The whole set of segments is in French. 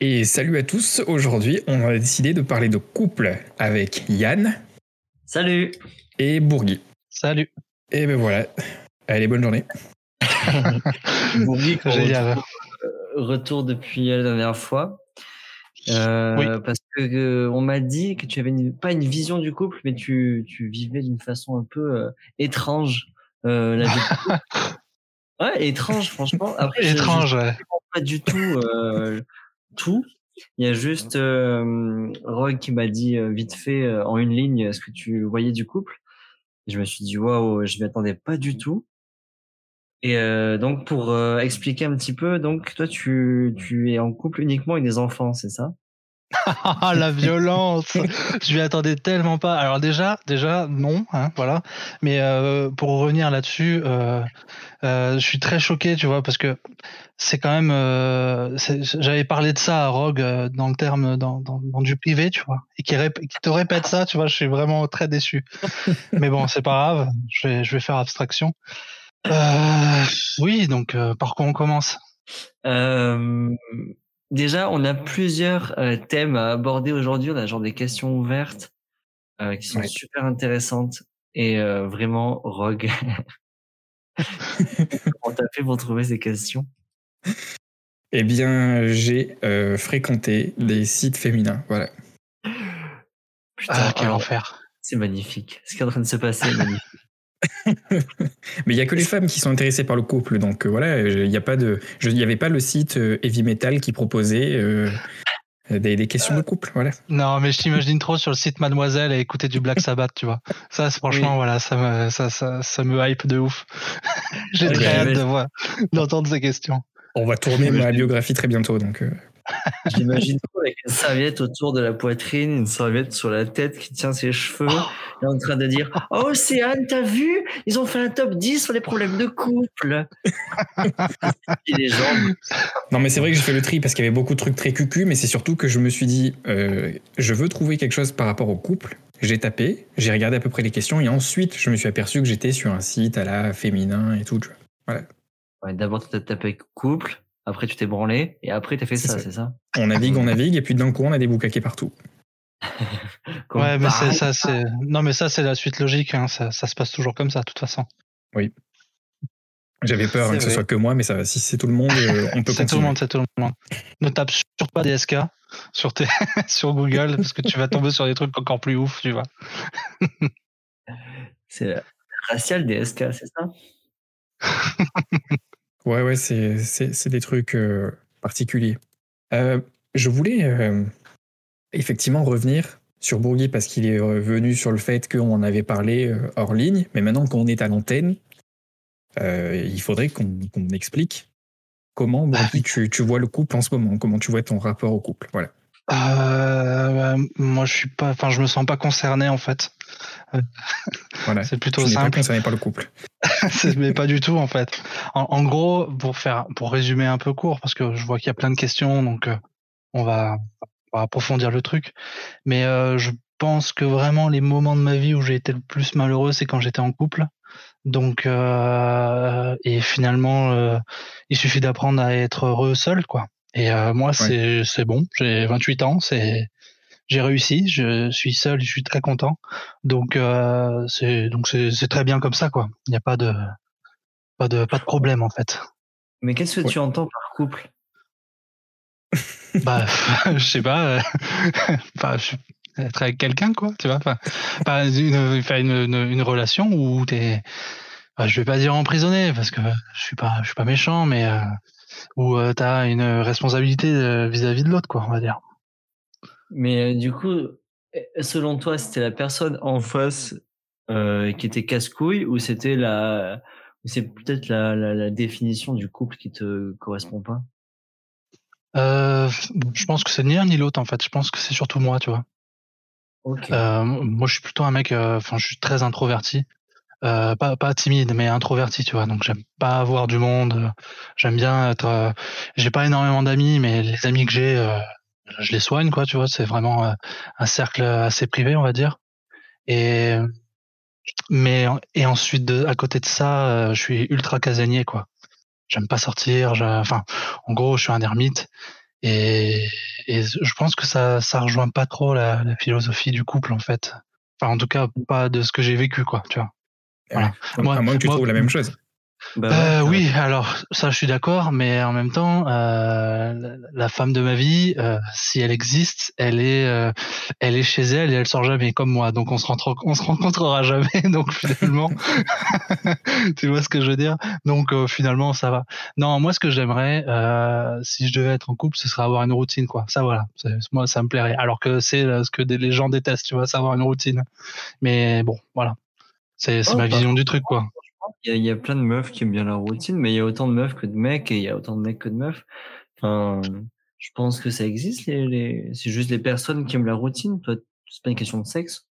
Et salut à tous, aujourd'hui on a décidé de parler de couple avec Yann Salut et Bourgui. Salut. Et ben voilà, allez bonne journée. Bourgui, retrouve, euh, retour depuis la dernière fois. Euh, Oui. Parce que euh, on m'a dit que tu avais une- pas une vision du couple, mais tu, tu vivais d'une façon un peu euh, étrange euh, la vie de couple. Ouais, étrange, franchement. Après, je- je Étrange, ouais. pas du tout euh, tout. Il y a juste euh, Roy qui m'a dit euh, vite fait euh, en une ligne ce que tu voyais du couple? Et je me suis dit waouh, je m'y attendais pas du tout. Et euh, donc pour euh, expliquer un petit peu, donc toi tu tu es en couple uniquement avec des enfants, c'est ça? Ah, la violence Je m'y attendais tellement pas. Alors déjà, déjà non, hein, voilà. Mais euh, pour revenir là-dessus, euh, euh, je suis très choqué, tu vois, parce que c'est quand même. euh, J'avais parlé de ça à Rogue euh, dans le terme dans, du privé, tu vois, et qui, te répète ça, tu vois. Je suis vraiment très déçu. Mais bon, c'est pas grave. Je vais, je vais faire abstraction. Euh, oui, donc par quoi on commence? Déjà, on a plusieurs euh, thèmes à aborder aujourd'hui. On a genre des questions ouvertes euh, qui sont Ouais. super intéressantes et euh, vraiment Rogue. Comment t'as fait pour trouver ces questions? Eh bien, j'ai euh, fréquenté des sites féminins, voilà. Putain, Ah, quel alors, enfer c'est magnifique. Ce qui est en train de se passer est magnifique. Mais il y a que les femmes qui sont intéressées par le couple, donc euh, voilà, il n'y a pas de, il y avait pas le site euh, Heavy Metal qui proposait euh, des, des questions de couple, voilà. Non, mais je t'imagine trop sur le site Mademoiselle et écouter du Black Sabbath, tu vois. Ça, c'est- franchement, Oui. voilà, ça me, ça, ça, ça me hype de ouf. J'ai Ouais, très j'imagine. hâte de voir, d'entendre ces questions. On va tourner ma biographie très bientôt, donc. J'imagine avec une serviette autour de la poitrine, une serviette sur la tête qui tient ses cheveux, et en train de dire Oh, Océane, t'as vu? Ils ont fait un top 10 sur les problèmes de couple. et les gens, Non, mais c'est vrai que j'ai fait le tri parce qu'il y avait beaucoup de trucs très cucu, mais c'est surtout que je me suis dit, euh, je veux trouver quelque chose par rapport au couple. J'ai tapé, j'ai regardé à peu près les questions, et ensuite, je me suis aperçu que j'étais sur un site à la féminin et tout. ouais, d'abord, tu t'as tapé avec couple, après, tu t'es branlé, et après, t'as fait C'est ça, ça. c'est ça? On navigue, on navigue, et puis d'un coup, on a des boucaquets partout. Ouais, mais c'est ça, c'est, non, mais ça, c'est la suite logique, hein. ça, ça se passe toujours comme ça, de toute façon. J'avais peur hein, que ce soit que moi, mais ça va. Si c'est tout le monde, euh, on peut C'est tout le monde, c'est tout le monde. Ne tape surtout pas DSK sur tes, sur Google, parce que tu vas tomber sur des trucs encore plus ouf, tu vois. C'est racial DSK, c'est ça? Ouais, ouais, c'est, c'est, c'est des trucs euh, particuliers. Euh, je voulais euh, effectivement revenir sur Bourgui parce qu'il est revenu sur le fait qu'on en avait parlé hors ligne, mais maintenant qu'on est à l'antenne, il faudrait qu'on, qu'on explique comment, Bourgui, tu, tu vois le couple en ce moment, comment tu vois ton rapport au couple. Voilà. Euh, moi, je suis pas, enfin, je me sens pas concerné, en fait. voilà. C'est Tu plutôt pas simple. concerné par le couple. C'est- mais pas du tout en fait. En, en gros, pour faire, pour résumer un peu court, parce que je vois qu'il y a plein de questions, donc euh, on va, on va approfondir le truc. Mais euh, je pense que vraiment les moments de ma vie où j'ai été le plus malheureux, c'est quand j'étais en couple. Donc euh, et finalement, euh, il suffit d'apprendre à être heureux seul, quoi. Et euh, moi, c'est c'est bon. J'ai 28 ans, c'est j'ai réussi, je suis seul, je suis très content. Donc euh, c'est donc c'est c'est très bien comme ça quoi. Il n'y a pas de pas de pas de problème en fait. Mais qu'est-ce que Ouais. tu entends par couple? Bah je sais pas euh, être avec quelqu'un quoi, tu vois, enfin pas une faire une, une, une relation où t'es bah, je vais pas dire emprisonné parce que je suis pas je suis pas méchant mais euh, où euh, t'as une responsabilité euh, vis-à-vis de l'autre quoi, on va dire. Mais euh, du coup, eh, selon toi, c'était la personne en face euh, qui était casse-couille ou c'était la, c'est peut-être la, la, la définition du couple qui te correspond pas? Euh, je pense que c'est ni l'un ni l'autre en fait. Je pense que c'est surtout moi, tu vois. Euh, moi, je suis plutôt un mec. euh, Enfin, je suis très introverti. Euh, pas pas timide, mais introverti, tu vois. Donc, j'aime pas avoir du monde. J'aime bien être. euh, j'ai pas énormément d'amis, mais les amis que j'ai, euh, je les soigne, quoi. Tu vois, c'est vraiment euh, un cercle assez privé, on va dire. Et mais et ensuite, de, à côté de ça, euh, je suis ultra casanier, quoi. J'aime pas sortir. Enfin, en gros, je suis un ermite. Et, et je pense que ça, ça rejoint pas trop la, la philosophie du couple, en fait. Enfin, en tout cas, pas de ce que j'ai vécu, quoi, tu vois. Voilà. Moi, à moins que tu moi- trouves la même chose. Bah Euh, ouais, oui, alors ça, je suis d'accord, mais en même temps, euh, la, femme de ma vie, euh, si elle existe, elle est, euh, elle est chez elle et elle sort jamais comme moi, donc on se rentre, on se rencontrera jamais, donc finalement, tu vois ce que je veux dire? Donc euh, finalement, ça va. Non, moi, ce que j'aimerais, euh, si je devais être en couple, ce serait avoir une routine, quoi. Ça, voilà, moi, ça me plairait. Alors que c'est ce que des- les gens détestent, tu vois, savoir une routine. Mais bon, voilà, c'est Oh, ma bah, vision du truc, quoi. Il y, a, il y a plein de meufs qui aiment bien la routine, mais il y a autant de meufs que de mecs et il y a autant de mecs que de meufs. Enfin, je pense que ça existe. Les, les... C'est juste les personnes qui aiment la routine. Toi, c'est pas une question de sexe.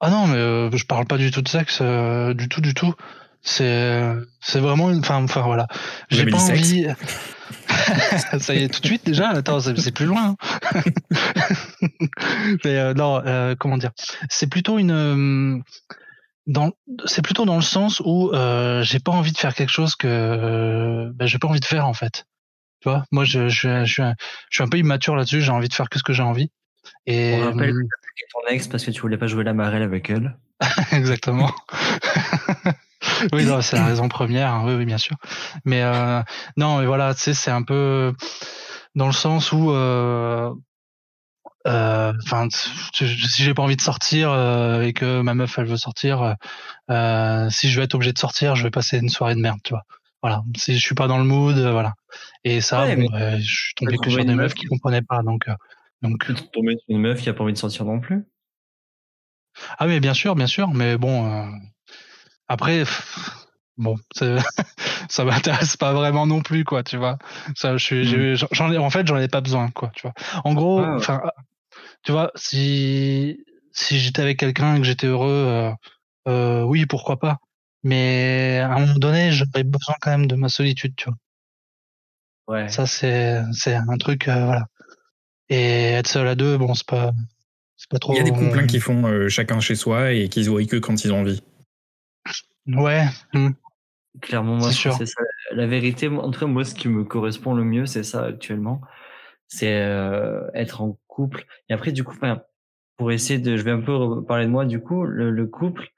Ah non, mais euh, je parle pas du tout de sexe, euh, du tout, du tout. C'est, c'est vraiment une. Enfin, enfin voilà. J'ai pas envie. Ça y est, tout de suite déjà. Attends, c'est, c'est plus loin. hein. mais euh, non, euh, comment dire? C'est plutôt une. Euh, Dans, c'est plutôt dans le sens où euh, j'ai pas envie de faire quelque chose que euh, ben, j'ai pas envie de faire en fait. Tu vois, moi je, je, je, suis un, je suis un peu immature là-dessus. J'ai envie de faire que ce que j'ai envie. Et On rappelle que t'as pris ton ex parce que tu voulais pas jouer la marelle avec elle. Exactement. oui, non, c'est la raison première. hein, Oui, oui, bien sûr. Mais euh, non, mais voilà, tu sais, c'est un peu dans le sens où, euh, euh, enfin, tu- si j'ai pas envie de sortir euh, et que ma meuf elle veut sortir, euh, si je vais être obligé de sortir, je vais passer une soirée de merde, tu vois. Voilà. Si je suis pas dans le mood, euh, voilà. Et ça, Ouais, bon, mais euh, je suis tombé que sur des meuf meufs qui comprenaient pas, donc, euh, donc. Tu tomber sur une meuf qui a pas envie de sortir non plus? Ah mais bien sûr, bien sûr, mais bon, euh, après, bon, ça m'intéresse pas vraiment non plus, quoi, tu vois. Ça, je suis, ai, en fait, j'en ai pas besoin, quoi, tu vois. En gros, Ah enfin, tu vois, si si j'étais avec quelqu'un et que j'étais heureux, euh, euh, oui, pourquoi pas. Mais à un moment donné, j'aurais besoin quand même de ma solitude, tu vois. Ouais. Ça, c'est c'est un truc, euh, voilà. Et être seul à deux, bon, c'est pas c'est pas trop. Il y a des couples hein, qui font euh, chacun chez soi et qui se voient que quand ils ont envie. Ouais. hmm. Clairement, moi, C'est c'est ça. La vérité, moi, en tout cas, moi, ce qui me correspond le mieux, c'est ça actuellement. C'est euh, être en couple. Et après, du coup, enfin, pour essayer de, je vais un peu parler de moi, du coup, le, le couple,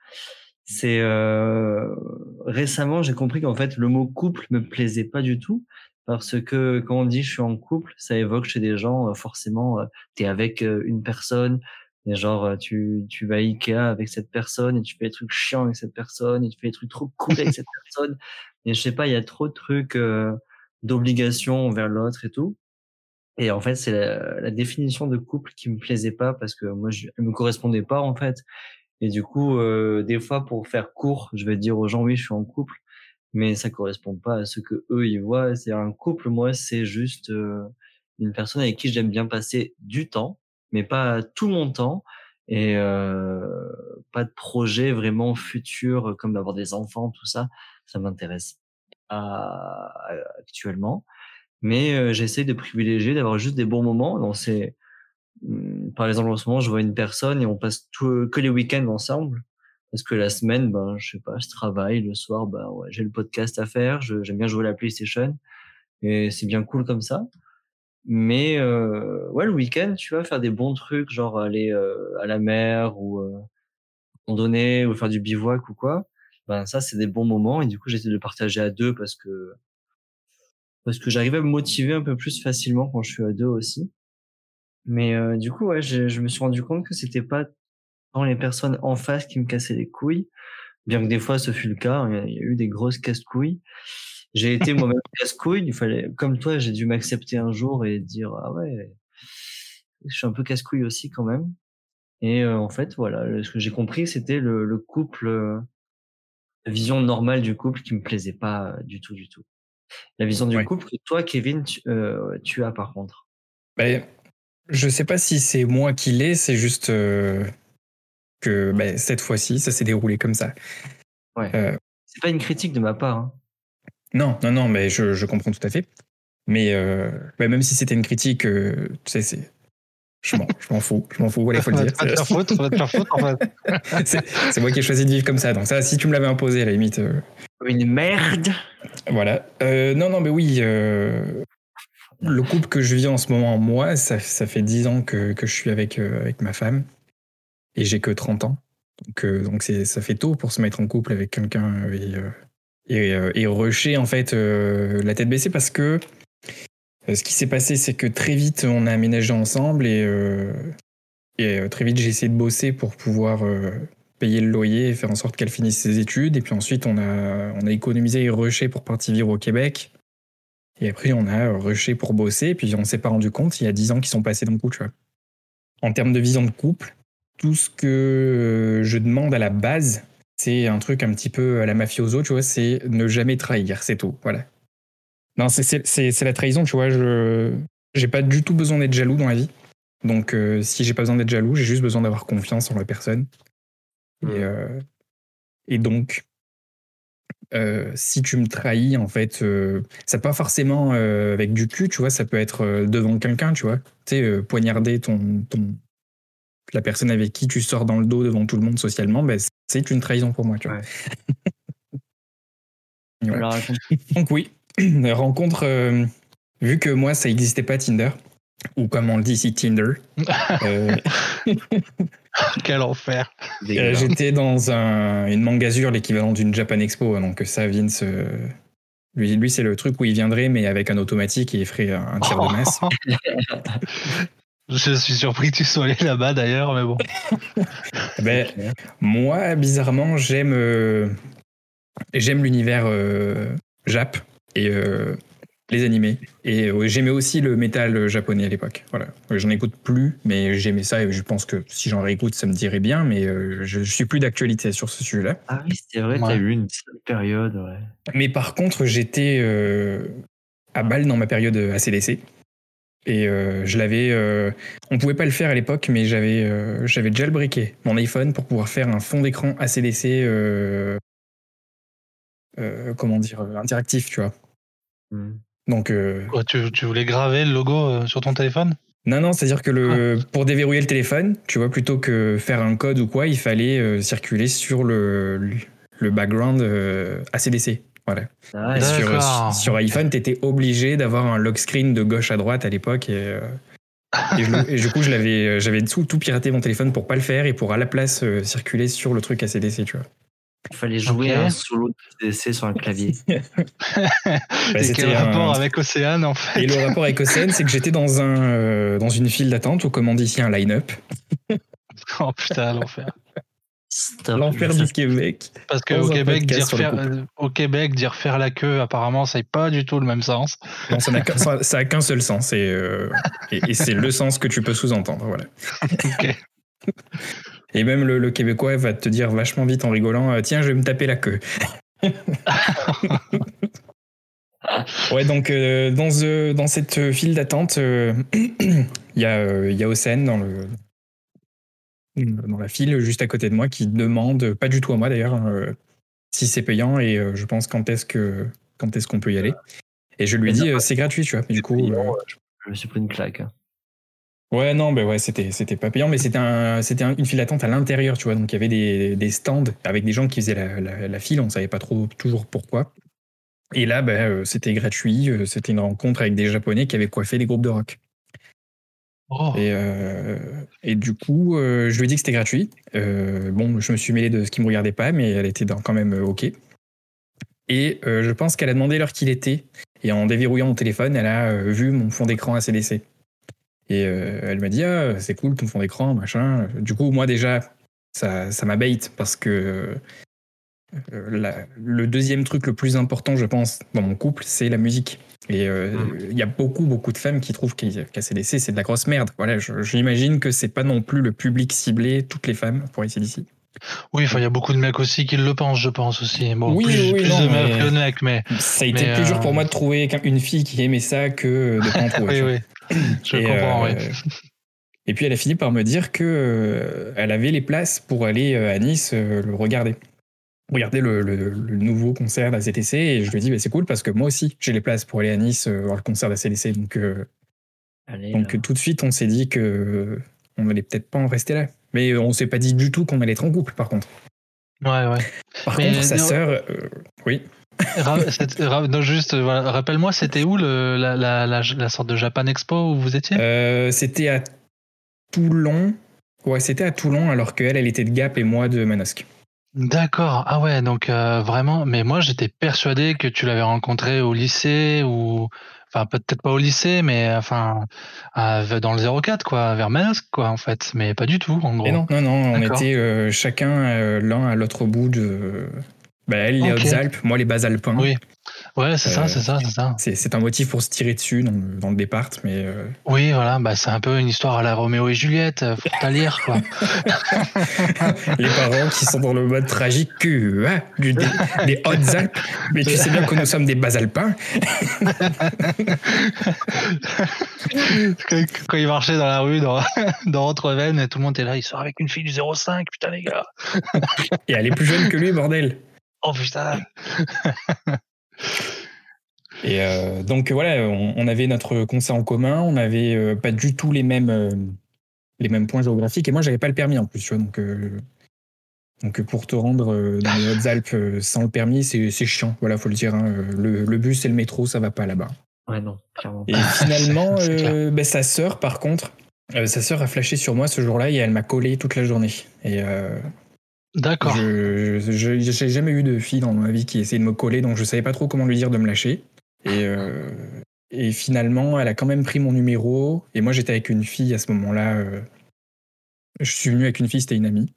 c'est euh, récemment, j'ai compris qu'en fait, le mot couple me plaisait pas du tout. Parce que quand on dit je suis en couple, ça évoque chez des gens, euh, forcément, euh, t'es avec euh, une personne, et genre, tu, tu vas à Ikea avec cette personne et tu fais des trucs chiants avec cette personne et tu fais des trucs trop cool avec cette personne. Et je sais pas, il y a trop de trucs euh, d'obligation envers l'autre et tout. Et en fait, c'est la, la définition de couple qui me plaisait pas parce que moi, je, elle me correspondait pas en fait. Et du coup, euh, des fois, pour faire court, je vais dire aux gens oui, je suis en couple, mais ça correspond pas à ce que eux ils voient. C'est un couple, moi, c'est juste euh, une personne avec qui j'aime bien passer du temps, mais pas tout mon temps et euh, pas de projet vraiment futur comme d'avoir des enfants, tout ça. Ça m'intéresse pas actuellement, mais euh, j'essaie de privilégier d'avoir juste des bons moments. Donc c'est Hum, par exemple, en ce moment, je vois une personne et on passe tout, que les week-ends ensemble. Parce que la semaine, ben, je sais pas, je travaille. Le soir, ben, ouais, j'ai le podcast à faire. J'aime bien jouer à la PlayStation. Et c'est bien cool comme ça. Mais, euh, ouais, le week-end, tu vas faire des bons trucs, genre aller euh, à la mer ou euh, randonner ou faire du bivouac ou quoi. Ben, ça, c'est des bons moments. Et du coup, j'essaie de partager à deux parce que, parce que j'arrive à me motiver un peu plus facilement quand je suis à deux aussi. Mais euh, du coup, ouais, je, je me suis rendu compte que c'était pas tant les personnes en face qui me cassaient les couilles, bien que des fois ce fut le cas. Il y a, il y a eu des grosses casse-couilles. J'ai été moi-même casse-couille. Il fallait, comme toi, j'ai dû m'accepter un jour et dire ah ouais, je suis un peu casse-couille aussi quand même. Et euh, en fait, voilà, ce que j'ai compris, c'était le, le couple, euh, la vision normale du couple qui me plaisait pas euh, du tout, du tout. La vision du Ouais. couple que toi, Kevin, tu, euh, tu as par contre. Ben, je sais pas si c'est moi qui l'ai, c'est juste euh, que ben, cette fois-ci, ça s'est déroulé comme ça. Ouais. Euh, C'est pas une critique de ma part. Hein. non, non, non, mais je, je comprends tout à fait. Mais euh, ben, même si c'était une critique, euh, tu sais, c'est. Je m'en, je m'en fous, je m'en fous, voilà, il faut le dire. faire faute, faire en fait. C'est c'est moi qui ai choisi de vivre comme ça. Donc ça, si tu me l'avais imposé, à la limite, euh, Une merde. Voilà. Euh, non, non, mais oui. euh, le couple que je vis en ce moment, moi, ça, fait 10 ans que, je suis avec, euh, avec ma femme et j'ai que 30 ans. Donc, donc ça fait tôt pour se mettre en couple avec quelqu'un et, rusher en fait la tête baissée parce que ce qui s'est passé, c'est que très vite on a aménagé ensemble et, très vite j'ai essayé de bosser pour pouvoir payer le loyer et faire en sorte qu'elle finisse ses études. Et puis ensuite on a, on a économisé et rushé pour partir vivre au Québec. Et après, on a rushé pour bosser, et puis on s'est pas rendu compte, il y a 10 ans qui sont passés d'un coup, tu vois. En termes de vision de couple, tout ce que euh, je demande à la base, c'est un truc un petit peu à la mafioso, tu vois, c'est ne jamais trahir, c'est tout, voilà. Non, c'est la trahison, tu vois, je j'ai pas du tout besoin d'être jaloux dans la vie. Donc, euh, si j'ai pas besoin d'être jaloux, j'ai juste besoin d'avoir confiance en la personne. Et, Mm. euh, et donc, euh, si tu me trahis, en fait, euh, c'est pas forcément euh, avec du cul, tu vois, ça peut être devant quelqu'un, tu vois. Tu sais, poignarder ton, ton, la personne avec qui tu sors dans le dos devant tout le monde socialement, ben, c'est une trahison pour moi, tu vois. Ouais. Ouais. Alors, raconte. Donc oui, rencontre, vu que moi, ça n'existait pas Tinder, ou comme on le dit ici, Tinder, euh, Quel enfer. Euh. J'étais dans un, une mangasure, l'équivalent d'une Japan Expo. Donc ça, Vince, euh, lui, lui c'est le truc où il viendrait, mais avec un automatique et il ferait un, un tir de masse. Je suis surpris que tu sois allé là-bas d'ailleurs, mais bon. Ben, moi, bizarrement, j'aime euh, j'aime l'univers euh, Jap et euh, les animés. Et euh, j'aimais aussi le métal japonais à l'époque. Voilà. Euh, J'en écoute plus, mais j'aimais ça et je pense que si j'en réécoute, ça me dirait bien. Mais euh, je, je suis plus d'actualité sur ce sujet-là. Ah oui, c'est vrai, Ouais. t'as eu une seule période, ouais. Mais par contre, j'étais euh, à balle dans ma période ACDC. Et euh, je l'avais. euh, on pouvait pas le faire à l'époque, mais j'avais euh, j'avais jailbreaké mon iPhone pour pouvoir faire un fond d'écran ACDC. euh, euh, comment dire euh, interactif, tu vois. Mm. Donc euh, Quoi, tu, tu voulais graver le logo euh, sur ton téléphone? Non non, c'est à dire que le pour déverrouiller le téléphone, tu vois, plutôt que faire un code ou quoi, il fallait euh, circuler sur le le background euh, ACDC. Voilà. Ah, Et sur, D'accord. sur iPhone, tu étais obligé d'avoir un lock screen de gauche à droite à l'époque. Et, euh, et, je- et du coup, je l'avais, j'avais tout, tout piraté mon téléphone pour pas le faire et pour à la place euh, circuler sur le truc ACDC, tu vois. Il fallait jouer Ok. un solo de sur un clavier. Et quel rapport un- avec Océane en fait Et le rapport avec Océane, c'est que j'étais dans, un, euh, dans une file d'attente, on dit ici, un line-up. Oh putain, l'enfer. L'enfer du Québec. Parce qu'au Québec, dire faire, euh, au Québec, dire faire la queue, apparemment, ça n'a pas du tout le même sens. Bon, ça n'a qu'un- ça- ça a qu'un seul sens, et, euh, et, et c'est le sens que tu peux sous-entendre. Voilà. Ok. Et même le, le Québécois va te dire vachement vite en rigolant euh, Tiens, je vais me taper la queue. ouais, donc euh, dans, ce- dans cette file d'attente, euh, il y, a, euh, y a Océane dans, le, dans la file juste à côté de moi qui demande, pas du tout à moi d'ailleurs, euh, si c'est payant et euh, je pense quand est-ce que quand est-ce qu'on peut y aller. Et je lui Mais dis euh, c'est gratuit, tu vois. Mais du coup, payant, euh, Je me suis pris une claque. hein. Ouais, non, ben ouais, c'était, c'était pas payant, mais c'était, un, c'était un- une file d'attente à l'intérieur, tu vois. Donc il y avait des, des stands avec des gens qui faisaient la, la- la file, on savait pas trop toujours pourquoi. Et là, ben, euh, c'était gratuit, euh, c'était une rencontre avec des Japonais qui avaient coiffé des groupes de rock. Oh. Et, euh, et du coup, je lui ai dit que c'était gratuit. Bon, je me suis mêlé de ce qui me regardait pas, mais elle était dans- quand même OK. Et je pense qu'elle a demandé l'heure qu'il était. Et en déverrouillant mon téléphone, elle a vu mon fond d'écran ACDC. Et euh, elle m'a dit Ah, c'est cool ton fond d'écran, machin. Du coup, moi, déjà, ça, ça m'abait parce que euh, la- le deuxième truc le plus important, je pense, dans mon couple, c'est la musique. Et euh, il y a beaucoup, beaucoup de femmes qui trouvent qu'ACDC, c'est de la grosse merde. Voilà, j'imagine que c'est pas non plus le public ciblé, toutes les femmes, pour ACDC. Oui, il y a beaucoup de mecs aussi qui le pensent, je pense aussi. Bon, Oui, plus, oui, plus non, de mecs mais- que de mecs, mais Ça a été Mais, plus dur euh, pour moi de trouver une fille qui aimait ça que de pas en trouver. oui, oui. Je Et, comprends, euh, oui. Et puis elle a fini par me dire que euh, elle avait les places pour aller euh, à Nice euh, le regarder. Regarder le, le- le nouveau concert d'ACTC et je lui ai dit bah, c'est cool parce que moi aussi j'ai les places pour aller à Nice euh, voir le concert d'ACDC donc, euh, Allez, donc là. tout de suite on s'est dit que euh, on allait peut-être pas en rester là mais on s'est pas dit du tout qu'on allait être en couple par contre Ouais, ouais. par Mais contre sa non- sœur euh, oui non, juste, rappelle-moi, c'était où le, la, la, la, sorte de Japan Expo où vous étiez? Euh, C'était à Toulon. Ouais, c'était à Toulon, alors qu'elle, elle était de Gap et moi de Manosque. D'accord. Ah ouais, donc euh, vraiment. Mais moi, j'étais persuadé que tu l'avais rencontré au lycée ou, enfin peut-être pas au lycée, mais enfin dans le 04 quoi, vers Manosque quoi en fait, mais pas du tout en gros. non, non, non, on était euh, chacun l'un à l'autre bout de bah, elle, les Hautes-Alpes, moi, les bas alpins. Oui. Ouais, c'est ça, c'est ça, c'est ça. C'est un motif pour se tirer dessus dans, dans le départ, mais. Euh, oui, voilà, bah, c'est un peu une histoire à la Roméo et Juliette, euh, faut à lire, quoi. les parents qui sont dans le mode tragique que hein, des, Hautes-Alpes, mais tu sais bien que nous sommes des bas alpins. quand il marchait dans la rue, dans, dans Entrevennes, tout le monde était là, il sort avec une fille du 05, putain, les gars. et elle est plus jeune que lui, bordel. Oh putain Et euh, donc voilà, on, avait notre concert en commun, on n'avait euh, pas du tout les mêmes, euh, les mêmes points géographiques, et moi j'avais pas le permis en plus, tu vois, donc, donc pour te rendre dans les Hautes-Alpes sans le permis, c'est chiant, voilà, faut le dire. Hein, le, le, bus et le métro, ça va pas là-bas. Ouais, non, clairement. Et finalement, bah, sa sœur, par contre, sa sœur a flashé sur moi ce jour-là et elle m'a collé toute la journée. Et D'accord. Je n'ai jamais eu de fille dans ma vie qui essayait de me coller, donc je savais pas trop comment lui dire de me lâcher. Et, euh, et finalement, elle a quand même pris mon numéro. Et moi, j'étais avec une fille à ce moment-là. Euh, je suis venu avec une fille, c'était une amie.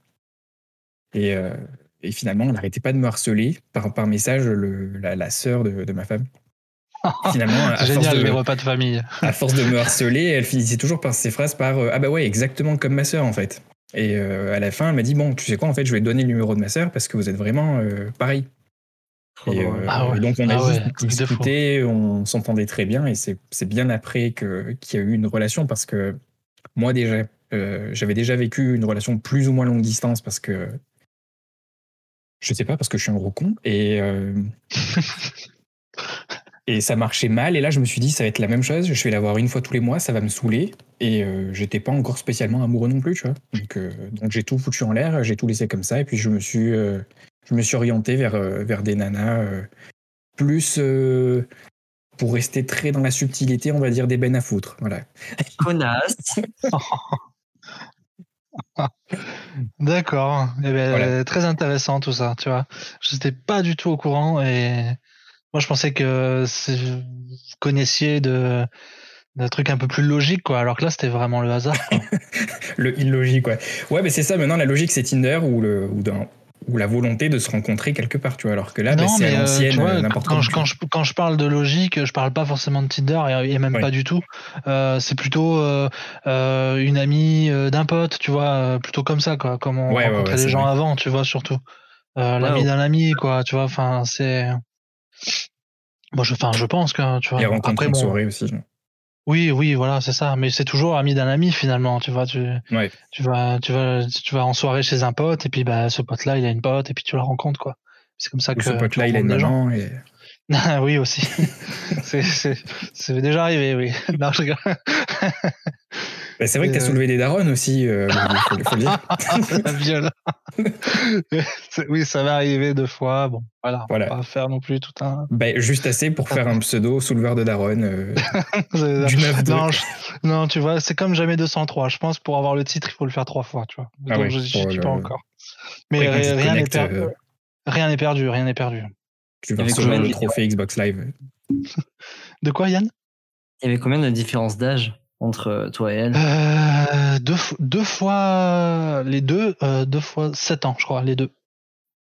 Et, euh, et finalement, elle n'arrêtait pas de me harceler par, par message, le, la, la sœur de, de ma femme. Finalement, à génial, force de, les repas de famille. À force de me harceler, elle finissait toujours par ses phrases par Ah bah ouais, exactement comme ma sœur en fait. Et euh, à la fin, elle m'a dit Bon, tu sais quoi, en fait, je vais te donner le numéro de ma sœur parce que vous êtes vraiment euh, pareil. Et, euh, ah donc, on a ah juste discuté, on s'entendait très bien. Et c'est bien après qu'il y a eu une relation parce que moi, déjà, j'avais déjà vécu une relation plus ou moins longue distance parce que. Je sais pas, parce que je suis un gros con. Et. Et ça marchait mal. Et là, je me suis dit, ça va être la même chose. Je vais l'avoir une fois tous les mois, ça va me saouler. Et euh, j'étais pas encore spécialement amoureux non plus, tu vois. Donc, euh, donc j'ai tout foutu en l'air, j'ai tout laissé comme ça. Et puis je me suis, euh, je me suis orienté vers, vers des nanas plus pour rester très dans la subtilité, on va dire des bennes à foutre. Voilà. Connasse. D'accord. Eh ben, Très intéressant tout ça, tu vois. Je n'étais pas du tout au courant et moi, je pensais que vous connaissiez de d'un truc un peu plus logique, quoi. Alors que là, c'était vraiment le hasard. le illogique, ouais. Ouais, mais c'est ça. Maintenant, la logique, c'est Tinder ou le ou dans ou la volonté de se rencontrer quelque part, tu vois. Alors que là, bah, c'est à euh, l'ancienne, n'importe quand, quand, je, quand je parle de logique, je parle pas forcément de Tinder et, même pas du tout. Euh, c'est plutôt euh, une amie d'un pote, tu vois, plutôt comme ça, quoi. Comme on rencontrait les gens avant, tu vois, surtout. L'ami d'un ami, quoi, tu vois. Enfin, c'est. Bon, je, enfin, je pense que tu vois. Et rencontrer une soirée aussi. Oui, oui, voilà, c'est ça. Mais c'est toujours ami d'un ami finalement, tu vois. Tu, tu vas, tu vas, tu vas en soirée chez un pote et puis bah ce pote-là, il a une pote et puis tu la rencontres quoi. C'est comme ça que. Ce pote-là, il a une maman et. oui aussi. c'est déjà arrivé, oui. Non, je bah, c'est vrai que tu as euh, soulevé des darons aussi, euh, faut, faut le dire. oui, ça va arriver deux fois. Bon, voilà. voilà. On va faire non plus tout un. Bah, juste assez pour faire un pseudo souleveur de daron. Euh, du 9 non, non, tu vois, c'est comme jamais 203. Je pense pour avoir le titre, il faut le faire trois fois, tu vois. Ah Donc je ne dis pas encore. Mais rien n'est perdu. Rien n'est perdu, rien n'est perdu. Tu vas recevoir le trophée Xbox Live. de quoi, Yann? Il y avait combien de différence d'âge? Entre toi et elle euh, deux, deux, fois les deux, euh, deux fois 7 ans, je crois, les deux.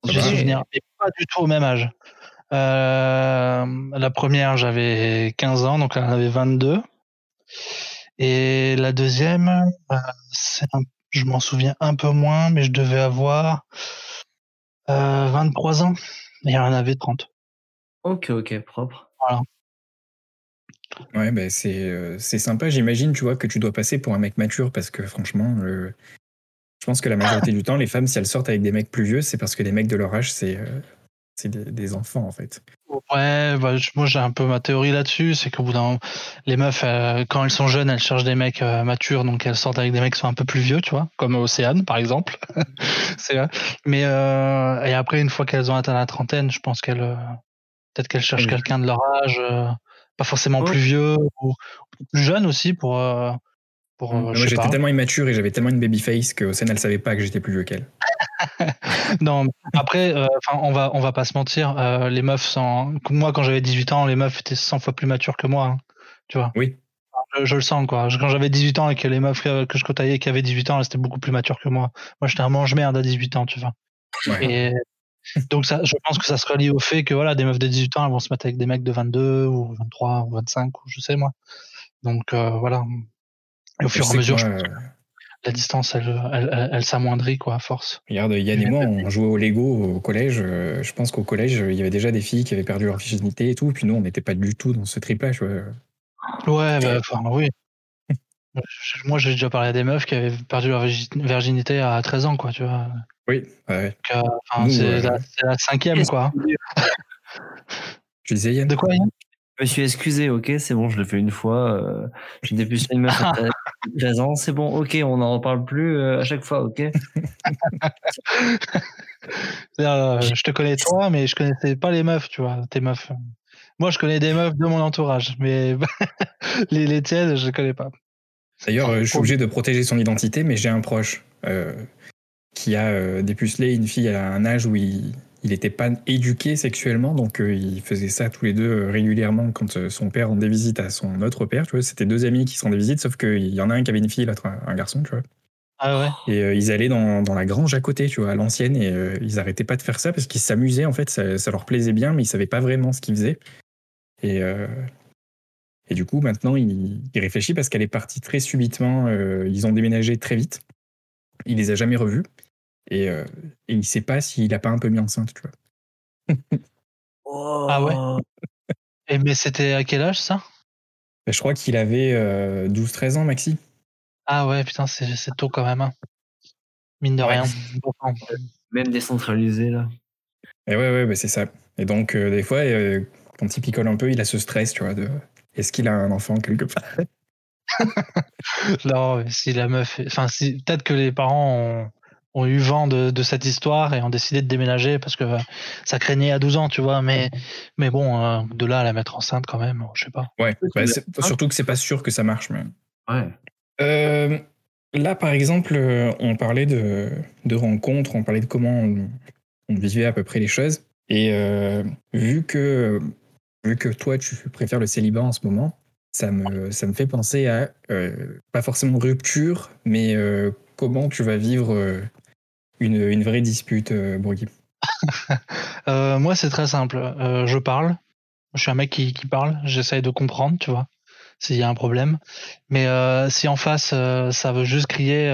J'ai souvenir, mais pas du tout au même âge. Euh, la première, j'avais 15 ans, donc elle en avait 22. Et la deuxième, je m'en souviens un peu moins, mais je devais avoir 23 ans. Et elle en avait 30. Ok, ok, propre. Voilà. Ouais, bah, c'est c'est sympa. J'imagine, tu vois, que tu dois passer pour un mec mature parce que franchement, je pense que la majorité du temps, les femmes, si elles sortent avec des mecs plus vieux, c'est parce que les mecs de leur âge, c'est c'est des, enfants en fait. Ouais, bah, moi j'ai un peu ma théorie là-dessus, c'est qu'au bout d'un les meufs, quand elles sont jeunes, elles cherchent des mecs matures, donc elles sortent avec des mecs qui sont un peu plus vieux, tu vois, comme Océane par exemple. Mais et après, une fois qu'elles ont atteint la trentaine, je pense qu'elles Peut-être qu'elles cherchent Oui. quelqu'un de leur âge, euh, pas forcément Oh. plus vieux ou plus jeune aussi pour. euh, pour euh, je sais j'étais tellement immature et j'avais tellement une babyface que Océane, elle savait pas que j'étais plus vieux qu'elle. Non, après, euh, on va, on va pas se mentir. euh, les meufs sont. Moi, quand j'avais 18 ans, les meufs étaient 100 fois plus matures que moi. hein, tu vois. Oui. Je, je le sens, quoi. Quand j'avais 18 ans et que les meufs que que je côtoyais qui avaient 18 ans, elles étaient beaucoup plus matures que moi. Moi, j'étais un mange-merde à 18 ans, tu vois. Ouais. Et donc, ça, je pense que ça se relie au fait que voilà, des meufs de 18 ans, elles vont se mettre avec des mecs de 22 ou 23 ou 25 ou je sais moi. Donc, euh, voilà. Et au Je fur et à mesure, que je moi, pense que euh, la distance, elle, elle, elle, elle s'amoindrit, quoi, à force. Regarde, Yann et moi, on jouait au Lego au collège. euh, Je pense qu'au collège, il y avait déjà des filles qui avaient perdu leur virginité et tout. Puis nous, on n'était pas du tout dans ce trip-là. tu vois. Ouais, bah, enfin, oui. Moi, j'ai déjà parlé à des meufs qui avaient perdu leur virgi- virginité à 13 ans, quoi, tu vois. Oui, ouais. Euh, euh, la, c'est la cinquième, quoi. Tu disais Yann De quoi, Yann? Je me suis excusé, ok, c'est bon, je l'ai fait une fois. Euh, j'ai dépucelé une meuf à 13 ans, c'est bon, ok, on n'en reparle plus euh, à chaque fois, ok. Euh, je te connais toi, mais je connaissais pas les meufs, tu vois, tes meufs. Moi, je connais des meufs de mon entourage, mais les, les tiennes, je les connais pas. D'ailleurs, euh, je suis obligé de protéger son identité, mais j'ai un proche euh, qui a euh, dépucelé une fille à un âge où il n'était pas éduqué sexuellement, donc euh, ils faisaient ça tous les deux euh, régulièrement quand euh, son père rendait visite à son autre père. Tu vois, c'était deux amis qui se rendaient visite, sauf qu'il y en a un qui avait une fille, l'autre un, un garçon, tu vois. Ah ouais Et euh, ils allaient dans, dans la grange à côté, tu vois, à l'ancienne, et euh, ils arrêtaient pas de faire ça parce qu'ils s'amusaient, en fait, ça, ça leur plaisait bien, mais ils savaient pas vraiment ce qu'ils faisaient. Et, euh, et du coup, maintenant, il, il réfléchit parce qu'elle est partie très subitement, euh, ils ont déménagé très vite, il les a jamais revus, et, euh, et il sait pas s'il a pas un peu mis enceinte, tu vois. Ah ouais Et mais c'était à quel âge ça? Je crois qu'il avait euh, 12-13 ans, Maxi. Ah ouais, putain, c'est tôt quand même. hein. Mine de Ouais. rien. Même décentralisé, là. Et ouais, ouais, bah, c'est ça. Et donc, euh, des fois, euh, quand il picole un peu, il a ce stress, tu vois, de est-ce qu'il a un enfant quelque part? Non, mais si la meuf. Enfin, si... peut-être que les parents ont, ont eu vent de, de cette histoire et ont décidé de déménager parce que euh, ça craignait à 12 ans, tu vois. Mais, mais bon, euh, de là à la mettre enceinte quand même, je sais pas. Ouais, bah, surtout que c'est pas sûr que ça marche. Mais... Ouais. Euh, là, par exemple, on parlait de, de rencontres, on parlait de comment on, on vivait à peu près les choses. Et euh, vu, que, vu que toi, tu préfères le célibat en ce moment, ça me, fait penser à, euh, pas forcément rupture, mais euh, comment tu vas vivre euh, une, vraie dispute. Euh, moi, c'est très simple. Je parle. Je suis un mec qui, parle. J'essaye de comprendre, tu vois, s'il y a un problème. Mais si en face, ça veut juste crier,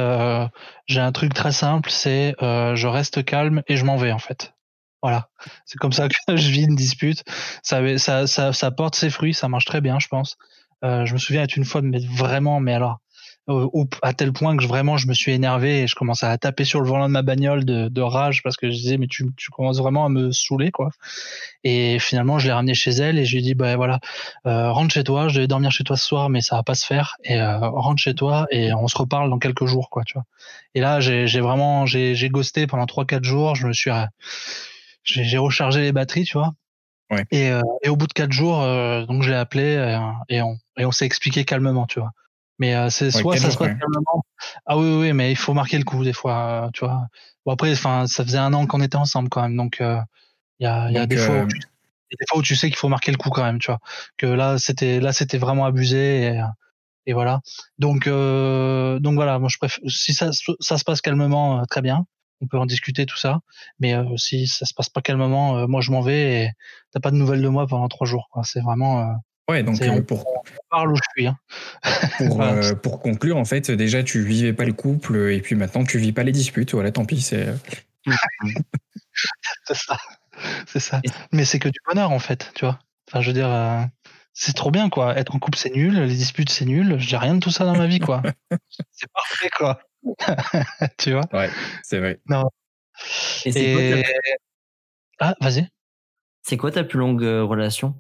j'ai un truc très simple, c'est je reste calme et je m'en vais, en fait. Voilà. C'est comme ça que je vis une dispute. Ça, ça, ça, ça porte ses fruits. Ça marche très bien, je pense. Euh, je me souviens être une fois mettre vraiment, mais alors, au- à tel point que vraiment je me suis énervé et je commençais à taper sur le volant de ma bagnole de, de rage parce que je disais mais tu, tu commences vraiment à me saouler quoi et finalement je l'ai ramené chez elle et je lui ai dit bah voilà euh, rentre chez toi je devais dormir chez toi ce soir mais ça va pas se faire et euh, rentre chez toi et on se reparle dans quelques jours quoi tu vois et là j'ai vraiment j'ai ghosté pendant trois quatre jours je me suis euh, j'ai rechargé les batteries tu vois Ouais. et, euh, et au bout de quatre jours euh, donc je l'ai appelé euh, et on et on s'est expliqué calmement tu vois mais euh, c'est soit ça se passe calmement ah oui, oui, oui, mais il faut marquer le coup des fois, euh, tu vois. Bon après, enfin, ça faisait un an qu'on était ensemble quand même, donc euh, il y a, il y a des fois où tu, des fois où tu sais qu'il faut marquer le coup quand même, tu vois. Que là, c'était là, c'était vraiment abusé et, et voilà. Donc euh, donc voilà, moi je préfère si ça ça se passe calmement, très bien. On peut en discuter tout ça, mais euh, si ça se passe pas calmement, euh, moi je m'en vais et t'as pas de nouvelles de moi pendant trois jours. C'est vraiment euh, Ouais, donc euh, pour, on parle où je suis. Hein. pour, Voilà. pour conclure, en fait, déjà, tu vivais pas le couple et puis maintenant, tu vis pas les disputes. Voilà, tant pis, c'est. C'est ça. C'est ça. Mais c'est que du bonheur, en fait, tu vois. Enfin, je veux dire, c'est trop bien, quoi. Être en couple, c'est nul. Les disputes, c'est nul. J'ai rien de tout ça dans ma vie, quoi. c'est parfait, quoi. tu vois? Ouais, c'est vrai. Et c'est quoi, Et... ta- Ah, vas-y. c'est quoi ta plus longue euh, relation?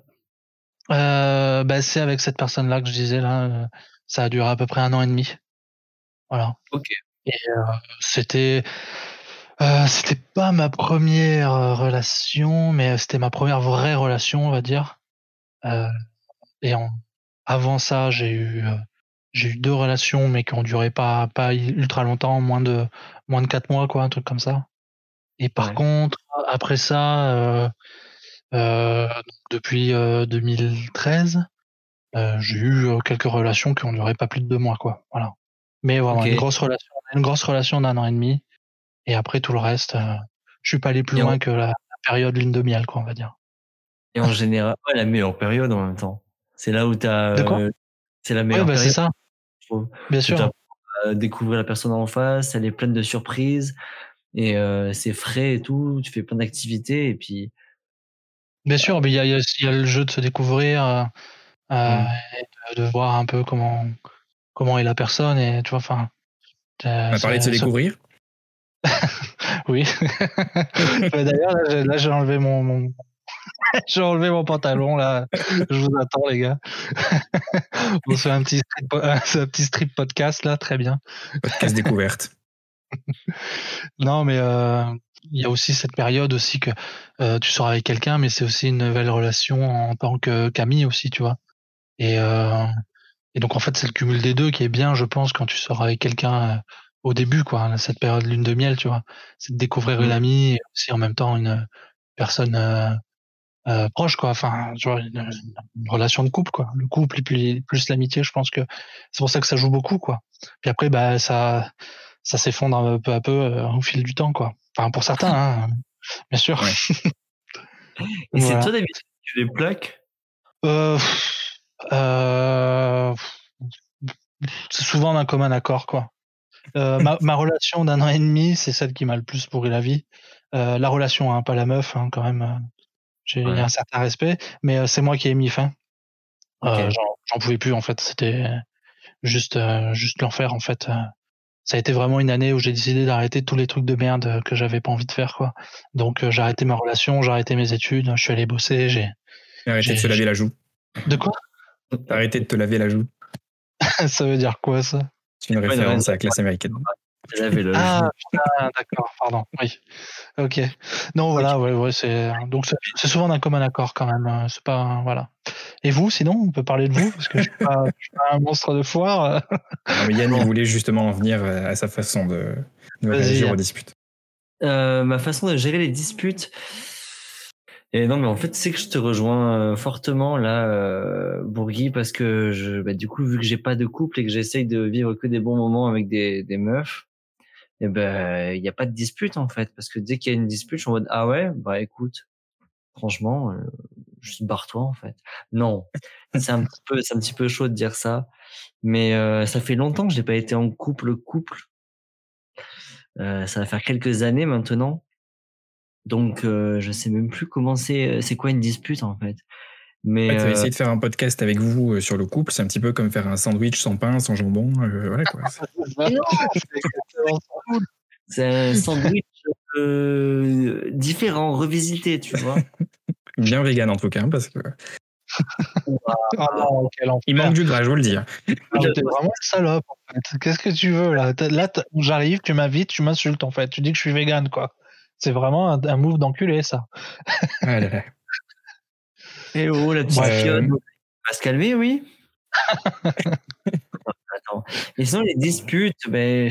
Euh, bah, c'est avec cette personne-là que je disais, là. euh, ça a duré à peu près un an et demi. Voilà. Ok. Et euh, c'était. Euh, c'était pas ma première relation, mais c'était ma première vraie relation, on va dire. Euh, et en, avant ça, j'ai eu euh, j'ai eu deux relations, mais qui ont duré pas pas ultra longtemps, moins de moins de quatre mois, quoi, un truc comme ça. Et par Ouais. contre, après ça, euh, euh, depuis euh, 2013, euh, j'ai eu euh, quelques relations qui ont duré pas plus de deux mois, quoi. Voilà. Mais vraiment Ok. une grosse relation, une grosse relation d'un an et demi. Et après tout le reste, euh, je suis pas allé plus Et loin que la, la période lune de miel, quoi, on va dire. Et en général, ouais, la meilleure période en même temps. C'est là où. De quoi? euh, C'est la Ouais, meilleure bah, c'est ça, je trouve. bien sûr. à découvrir la personne en face, elle est pleine de surprises et euh, c'est frais et tout. Tu fais plein d'activités et puis Bien sûr, mais il y a, il y a- il y a le jeu de se découvrir, euh, euh, Mm. et de, de voir un peu comment comment est la personne et tu vois, enfin. euh, On parlé de se découvrir. Oui. Bah, D'ailleurs, là, j'ai- là, j'ai enlevé mon, mon... j'ai enlevé mon pantalon là. Je vous attends les gars. On se fait un petit strip, un petit strip podcast là, très bien. Podcast découverte. Non, mais euh, il y a aussi cette période aussi que euh, tu sors avec quelqu'un, mais c'est aussi une nouvelle relation en tant que qu'ami aussi, tu vois. Et, euh, et donc en fait, c'est le cumul des deux qui est bien, je pense, quand tu sors avec quelqu'un euh, au début, quoi, hein, cette période lune de miel, tu vois. C'est de découvrir une Mm. amie et aussi en même temps une personne euh, proche, quoi. Enfin, tu vois, une, une relation de couple, quoi. Le couple et puis plus l'amitié, je pense que c'est pour ça que ça joue beaucoup, quoi. Puis après, bah ça ça s'effondre un peu à peu euh, au fil du temps, quoi. Enfin, pour certains, hein, bien sûr. Ouais. et c'est toi d'habitude tu les plaques? Euh, euh, c'est souvent d'un commun accord, quoi. Euh, ma, ma relation d'un an et demi, c'est celle qui m'a le plus pourri la vie. La relation, hein, pas la meuf, hein, quand même. J'ai il y Ouais. a un certain respect, mais euh, c'est moi qui ai mis fin. Euh, j'en- pouvais plus, en fait. C'était juste, euh, juste l'enfer, en fait. Ça a été vraiment une année où j'ai décidé d'arrêter tous les trucs de merde que j'avais pas envie de faire, quoi. Donc, euh, j'ai arrêté ma relation, j'ai arrêté mes études, je suis allé bosser, j'ai. Arrêtez de se laver la joue. De quoi? Arrêtez de te laver la joue. Ça veut dire quoi, ça? C'est une référence à la classe américaine. J'avais le. Ah, putain, d'accord, pardon. Oui. Ok. Non, voilà, ouais, ouais, c'est donc c'est souvent d'un commun accord quand même. euh, C'est pas voilà. Et vous, sinon, on peut parler de vous parce que je suis pas, je suis pas un monstre de foire. euh. Non, mais Yann, il voulait justement en venir à sa façon de, de réagir aux disputes. Euh, ma façon de gérer les disputes. Et non, mais en fait, c'est que je te rejoins euh, fortement là, euh, Bourgui, parce que je, bah, du coup, vu que j'ai pas de couple et que j'essaye de vivre que des bons moments avec des, des meufs, et ben, il n'y a pas de dispute en fait, parce que dès qu'il y a une dispute, je suis en mode ah ouais, bah écoute, franchement, euh, juste barre-toi en fait. Non, c'est un petit peu, c'est un petit peu chaud de dire ça, mais euh, ça fait longtemps que j'ai pas été en couple couple. Euh, ça va faire quelques années maintenant. Donc, euh, je sais même plus comment c'est, c'est quoi une dispute en fait. Mais En fait, euh, essayer de faire un podcast avec vous euh, sur le couple, c'est un petit peu comme faire un sandwich sans pain, sans jambon. euh, voilà quoi. c'est un sandwich euh, différent, revisité, tu vois. Bien vegan en tout cas, parce que Ah non, quel il manque du gras, je vous le dis. Mais T'es vraiment une salope en fait. Qu'est-ce que tu veux là? Là, j'arrive, tu m'invites, tu m'insultes en fait. Tu dis que je suis vegan quoi. C'est vraiment un, un move d'enculé ça. Ah là là. Et oh, la petite Ouais. fiotte. Va se calmer, oui. Attends. Et sinon, les disputes, ben,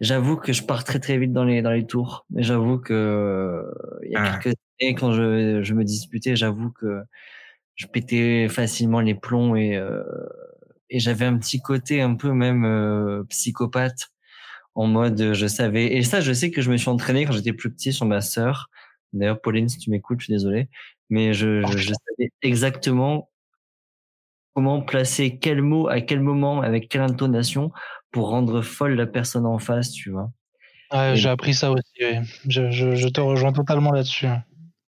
j'avoue que je pars très très vite dans les, dans les tours. Mais j'avoue que, euh, il y a Ah. quelques années, quand je, je me disputais, j'avoue que je pétais facilement les plombs et, euh, et j'avais un petit côté un peu même euh, psychopathe en mode je savais et ça je sais que je me suis entraîné quand j'étais plus petit sur ma sœur d'ailleurs Pauline si tu m'écoutes je suis désolé mais je, je, je savais exactement comment placer quel mot à quel moment avec quelle intonation pour rendre folle la personne en face tu vois Ouais, j'ai appris ça aussi. oui. Je, te rejoins totalement là-dessus.